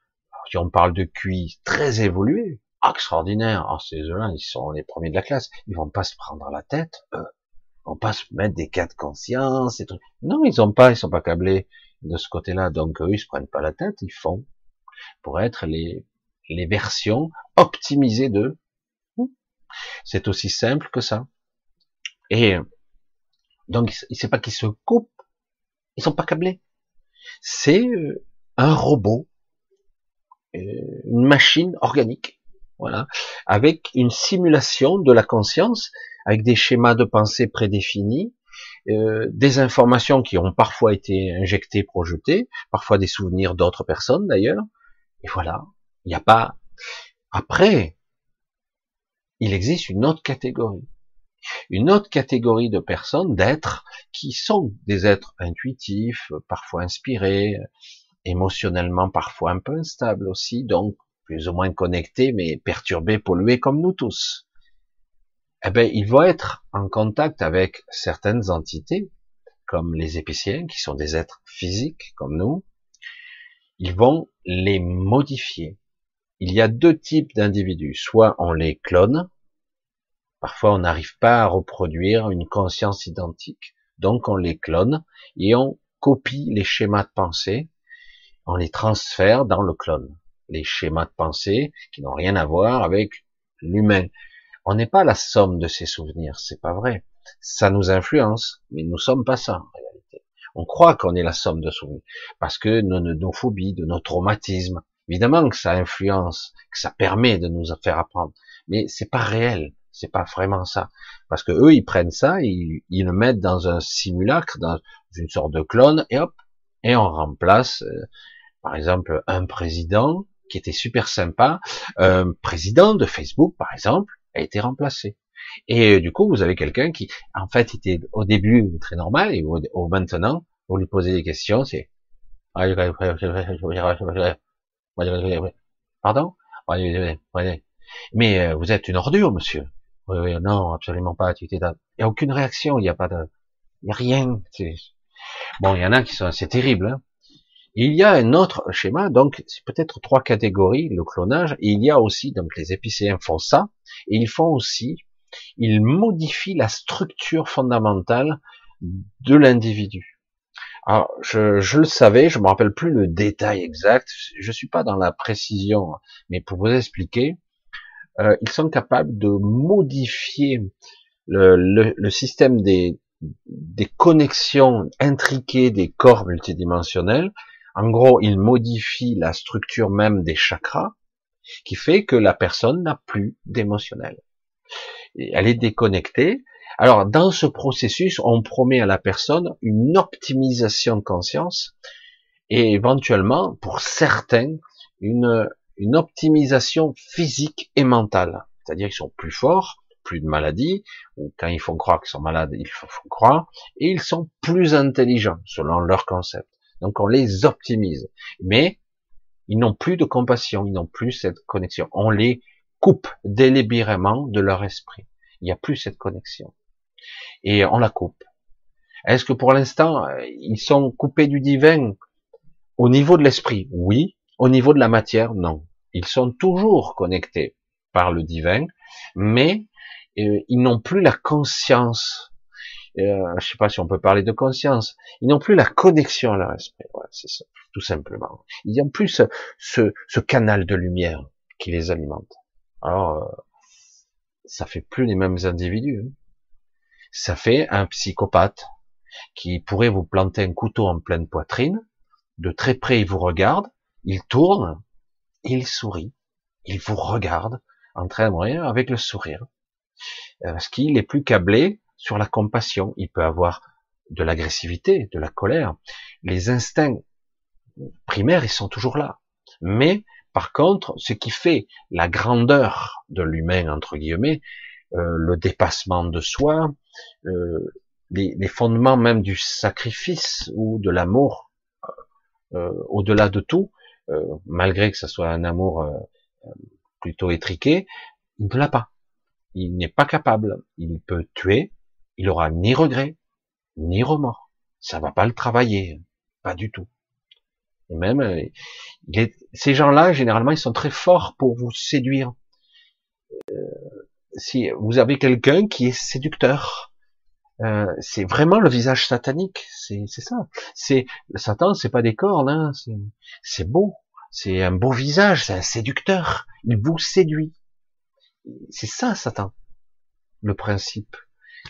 si on parle de QI très évolué, extraordinaire. Alors ces gens-là, ils sont les premiers de la classe. Ils vont pas se prendre la tête. Euh, ils vont pas se mettre des cas de conscience. Et tout. Non, ils ont pas, ils sont pas câblés de ce côté-là. Donc eux, ils se prennent pas la tête. Ils font pour être les versions optimisées d'eux. C'est aussi simple que ça. Et donc, c'est pas qu'ils se coupent, ils sont pas câblés. C'est euh, un robot une machine organique, voilà, avec une simulation de la conscience, avec des schémas de pensée prédéfinis, euh, des informations qui ont parfois été injectées, projetées, parfois des souvenirs d'autres personnes d'ailleurs, et voilà, il n'y a pas. Après, il existe une autre catégorie, une autre catégorie de personnes, d'êtres qui sont des êtres intuitifs, parfois inspirés, émotionnellement parfois un peu instable aussi, donc plus ou moins connecté, mais perturbé, pollué comme nous tous. Eh ben, ils vont être en contact avec certaines entités, comme les épicéens, qui sont des êtres physiques comme nous. Ils vont les modifier. Il y a deux types d'individus. Soit on les clone, parfois on n'arrive pas à reproduire une conscience identique, donc on les clone et on copie les schémas de pensée on les transfère dans le clone. Les schémas de pensée qui n'ont rien à voir avec l'humain. On n'est pas la somme de ces souvenirs, c'est pas vrai. Ça nous influence, mais nous sommes pas ça en réalité. On croit qu'on est la somme de souvenirs parce que nos, nos phobies, de nos traumatismes, évidemment que ça influence, que ça permet de nous faire apprendre, mais c'est pas réel, c'est pas vraiment ça, parce que eux ils prennent ça, ils, le mettent dans un simulacre, dans une sorte de clone, et hop, et on remplace euh, par exemple, un président qui était super sympa, un président de Facebook, par exemple, a été remplacé. Et euh, du coup, vous avez quelqu'un qui, en fait, était au début très normal, et au, maintenant, vous lui posez des questions, c'est pardon? Mais euh, vous êtes une ordure, monsieur. Oui, oui, non, absolument pas. Il n'y a aucune réaction, il n'y a pas de, il n'y a rien. Bon, il y en a qui sont, c'est terrible. Hein il y a un autre schéma, donc c'est peut-être trois catégories, le clonage. il y a aussi, donc les épicéens font ça, et ils font aussi, ils modifient la structure fondamentale de l'individu. Alors, je, le savais, je me rappelle plus le détail exact, je suis pas dans la précision, mais pour vous expliquer, euh, ils sont capables de modifier le, système des connexions intriquées des corps multidimensionnels en gros, il modifie la structure même des chakras, qui fait que la personne n'a plus d'émotionnel. Elle est déconnectée. Alors, dans ce processus, on promet à la personne une optimisation de conscience et éventuellement, pour certains, une, une optimisation physique et mentale. C'est-à-dire qu'ils sont plus forts, plus de maladies, ou quand ils font croire qu'ils sont malades, ils font croire, et ils sont plus intelligents, selon leur concept. Donc on les optimise. Mais ils n'ont plus de compassion, ils n'ont plus cette connexion. On les coupe délibérément de leur esprit. Il n'y a plus cette connexion. Et on la coupe. Est-ce que pour l'instant, ils sont coupés du divin au niveau de l'esprit? Oui. Au niveau de la matière Non. Ils sont toujours connectés par le divin, mais euh, ils n'ont plus la conscience. Euh, je sais pas si on peut parler de conscience. Ils n'ont plus la connexion à leur esprit. c'est tout simplement. Ils n'ont plus ce, ce, canal de lumière qui les alimente. Alors, euh, ça fait plus les mêmes individus. Hein. Ça fait un psychopathe qui pourrait vous planter un couteau en pleine poitrine. De très près, il vous regarde, il tourne, il sourit, il vous regarde en train de mourir avec le sourire. Euh, parce qu'il est plus câblé sur la compassion. Il peut avoir de l'agressivité, de la colère. Les instincts primaires, ils sont toujours là. Mais par contre, ce qui fait la grandeur de l'humain, entre guillemets, euh, le dépassement de soi, euh, les, fondements même du sacrifice ou de l'amour, euh, au-delà de tout, euh, malgré que ce soit un amour euh, plutôt étriqué, il ne l'a pas. Il n'est pas capable. Il peut tuer. Il aura ni regret, ni remords. Ça va pas le travailler. Pas du tout. Et même, ces gens-là, généralement, ils sont très forts pour vous séduire. si vous avez quelqu'un qui est séducteur, euh, c'est vraiment le visage satanique, c'est ça. C'est Satan, c'est pas des cornes, hein, c'est beau, c'est un beau visage, c'est un séducteur. Il vous séduit. C'est ça, Satan, le principe.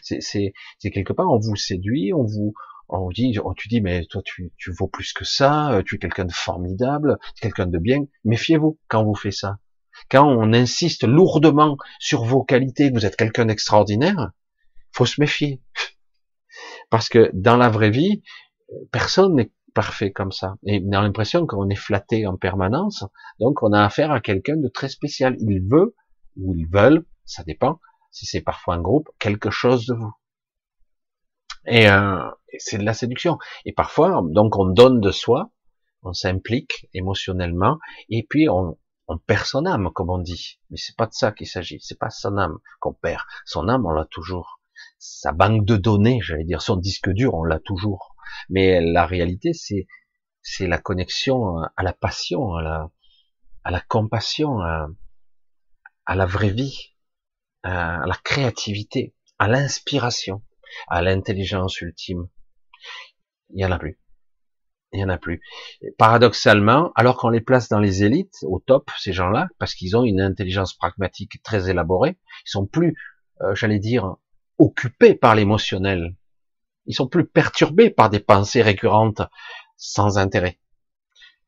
C'est quelque part, on vous séduit, on vous, on vous dit, on, tu dis, mais toi, tu, tu vaux plus que ça, euh, tu es quelqu'un de formidable, quelqu'un de bien. Méfiez-vous quand on vous fait ça. Quand on insiste lourdement sur vos qualités, vous êtes quelqu'un d'extraordinaire, faut se méfier. Parce que dans la vraie vie, personne n'est parfait comme ça. Et on a l'impression qu'on est flatté en permanence. Donc on a affaire à quelqu'un de très spécial. Il veut, ou ils veulent, ça dépend, si c'est parfois un groupe, quelque chose de vous. Et, euh, c'est de la séduction. Et parfois, donc on donne de soi, on s'implique émotionnellement, et puis on, on perd son âme, comme on dit. Mais c'est pas de ça qu'il s'agit. C'est pas son âme qu'on perd. Son âme, on l'a toujours sa banque de données, j'allais dire, son disque dur, on l'a toujours. Mais la réalité, c'est c'est la connexion à la passion, à la, à la compassion, à, la vraie vie, à la créativité, à l'inspiration, à l'intelligence ultime. Il y en a plus. Il y en a plus. Paradoxalement, alors qu'on les place dans les élites, au top, ces gens-là, parce qu'ils ont une intelligence pragmatique très élaborée, ils sont plus, euh, j'allais dire, occupés par l'émotionnel. Ils sont plus perturbés par des pensées récurrentes sans intérêt.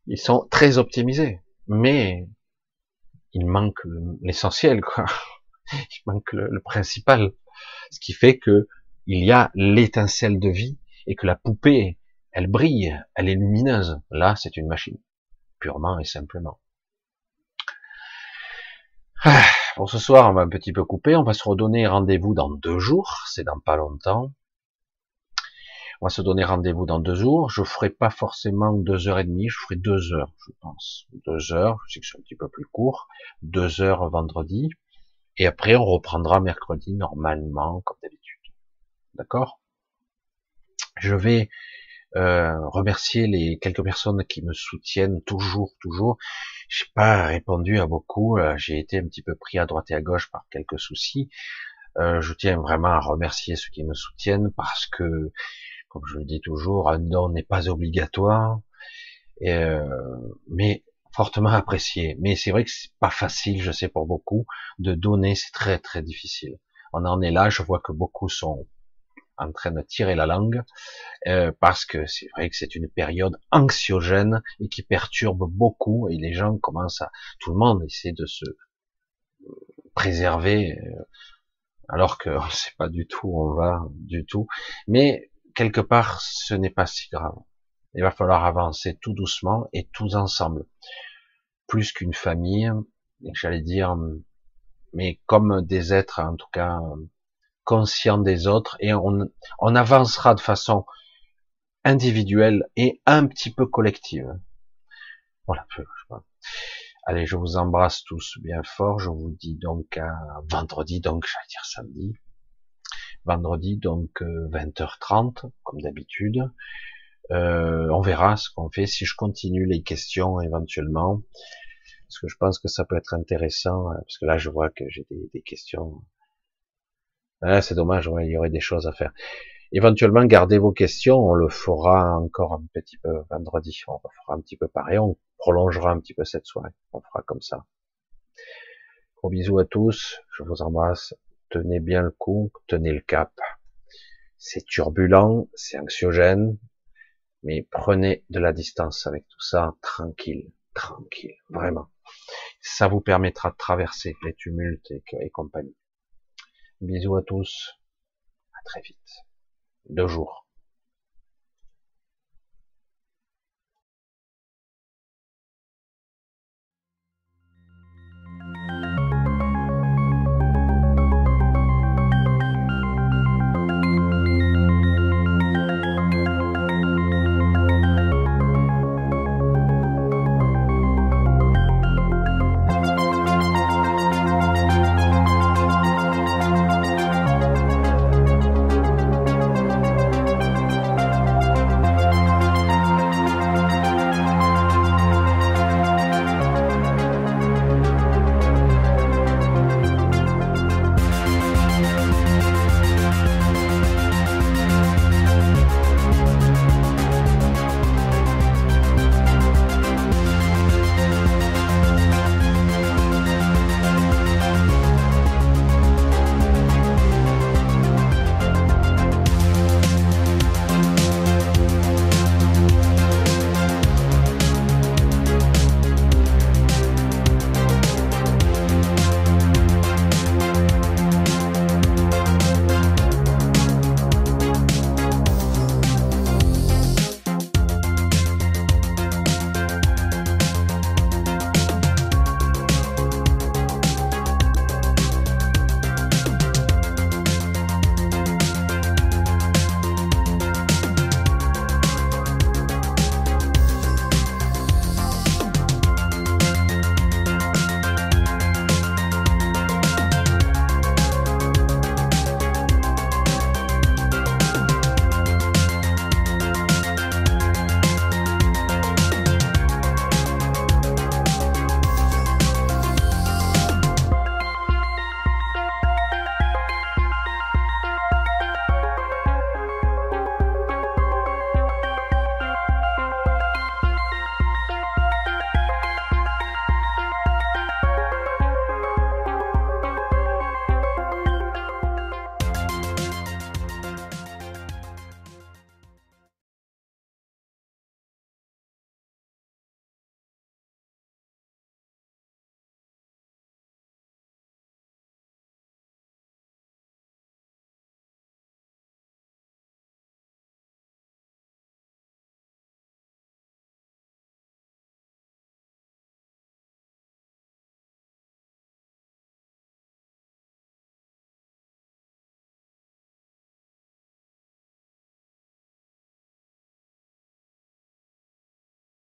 Ils sont très optimisés, mais il manque l'essentiel, quoi. Il manque le, principal. Ce qui fait que il y a l'étincelle de vie et que la poupée, elle brille, elle est lumineuse. Là, c'est une machine. Purement et simplement. Ah. Pour ce soir, on va un petit peu couper. On va se redonner rendez-vous dans deux jours. C'est dans pas longtemps. On va se donner rendez-vous dans deux jours. Je ferai pas forcément deux heures et demie. Je ferai deux heures, je pense. Deux heures. Je sais que c'est un petit peu plus court. Deux heures vendredi. Et après, on reprendra mercredi normalement, comme d'habitude. D'accord? Je vais euh, remercier les quelques personnes qui me soutiennent toujours, toujours. J'ai pas répondu à beaucoup. Euh, j'ai été un petit peu pris à droite et à gauche par quelques soucis. Euh, je tiens vraiment à remercier ceux qui me soutiennent parce que, comme je le dis toujours, un don n'est pas obligatoire, euh, mais fortement apprécié. Mais c'est vrai que c'est pas facile, je sais pour beaucoup, de donner, c'est très très difficile. On en est là, je vois que beaucoup sont en train de tirer la langue, euh, parce que c'est vrai que c'est une période anxiogène et qui perturbe beaucoup, et les gens commencent à, tout le monde essaie de se préserver, euh, alors que on sait pas du tout on va, du tout. Mais quelque part, ce n'est pas si grave. Il va falloir avancer tout doucement et tous ensemble. plus qu'une famille, j'allais dire, mais comme des êtres, en tout cas, conscients des autres, et on, avancera de façon individuelle et un petit peu collective. Voilà. Allez, je vous embrasse tous bien fort. Je vous dis donc à vendredi, donc j'allais dire samedi. Vendredi, donc 20h30, euh, comme d'habitude. Euh, on verra ce qu'on fait. Si je continue les questions éventuellement, parce que je pense que ça peut être intéressant, hein, parce que là je vois que j'ai des, questions. Ah, c'est dommage, ouais, il y aurait des choses à faire. Éventuellement, gardez vos questions, on le fera encore un petit peu vendredi, on fera un petit peu pareil, on prolongera un petit peu cette soirée, on fera comme ça. Gros bisous à tous, je vous embrasse, tenez bien le coup, tenez le cap. C'est turbulent, c'est anxiogène, mais prenez de la distance avec tout ça, tranquille, tranquille, vraiment. Ça vous permettra de traverser les tumultes et, compagnie. Bisous à tous. À très vite. Deux jours.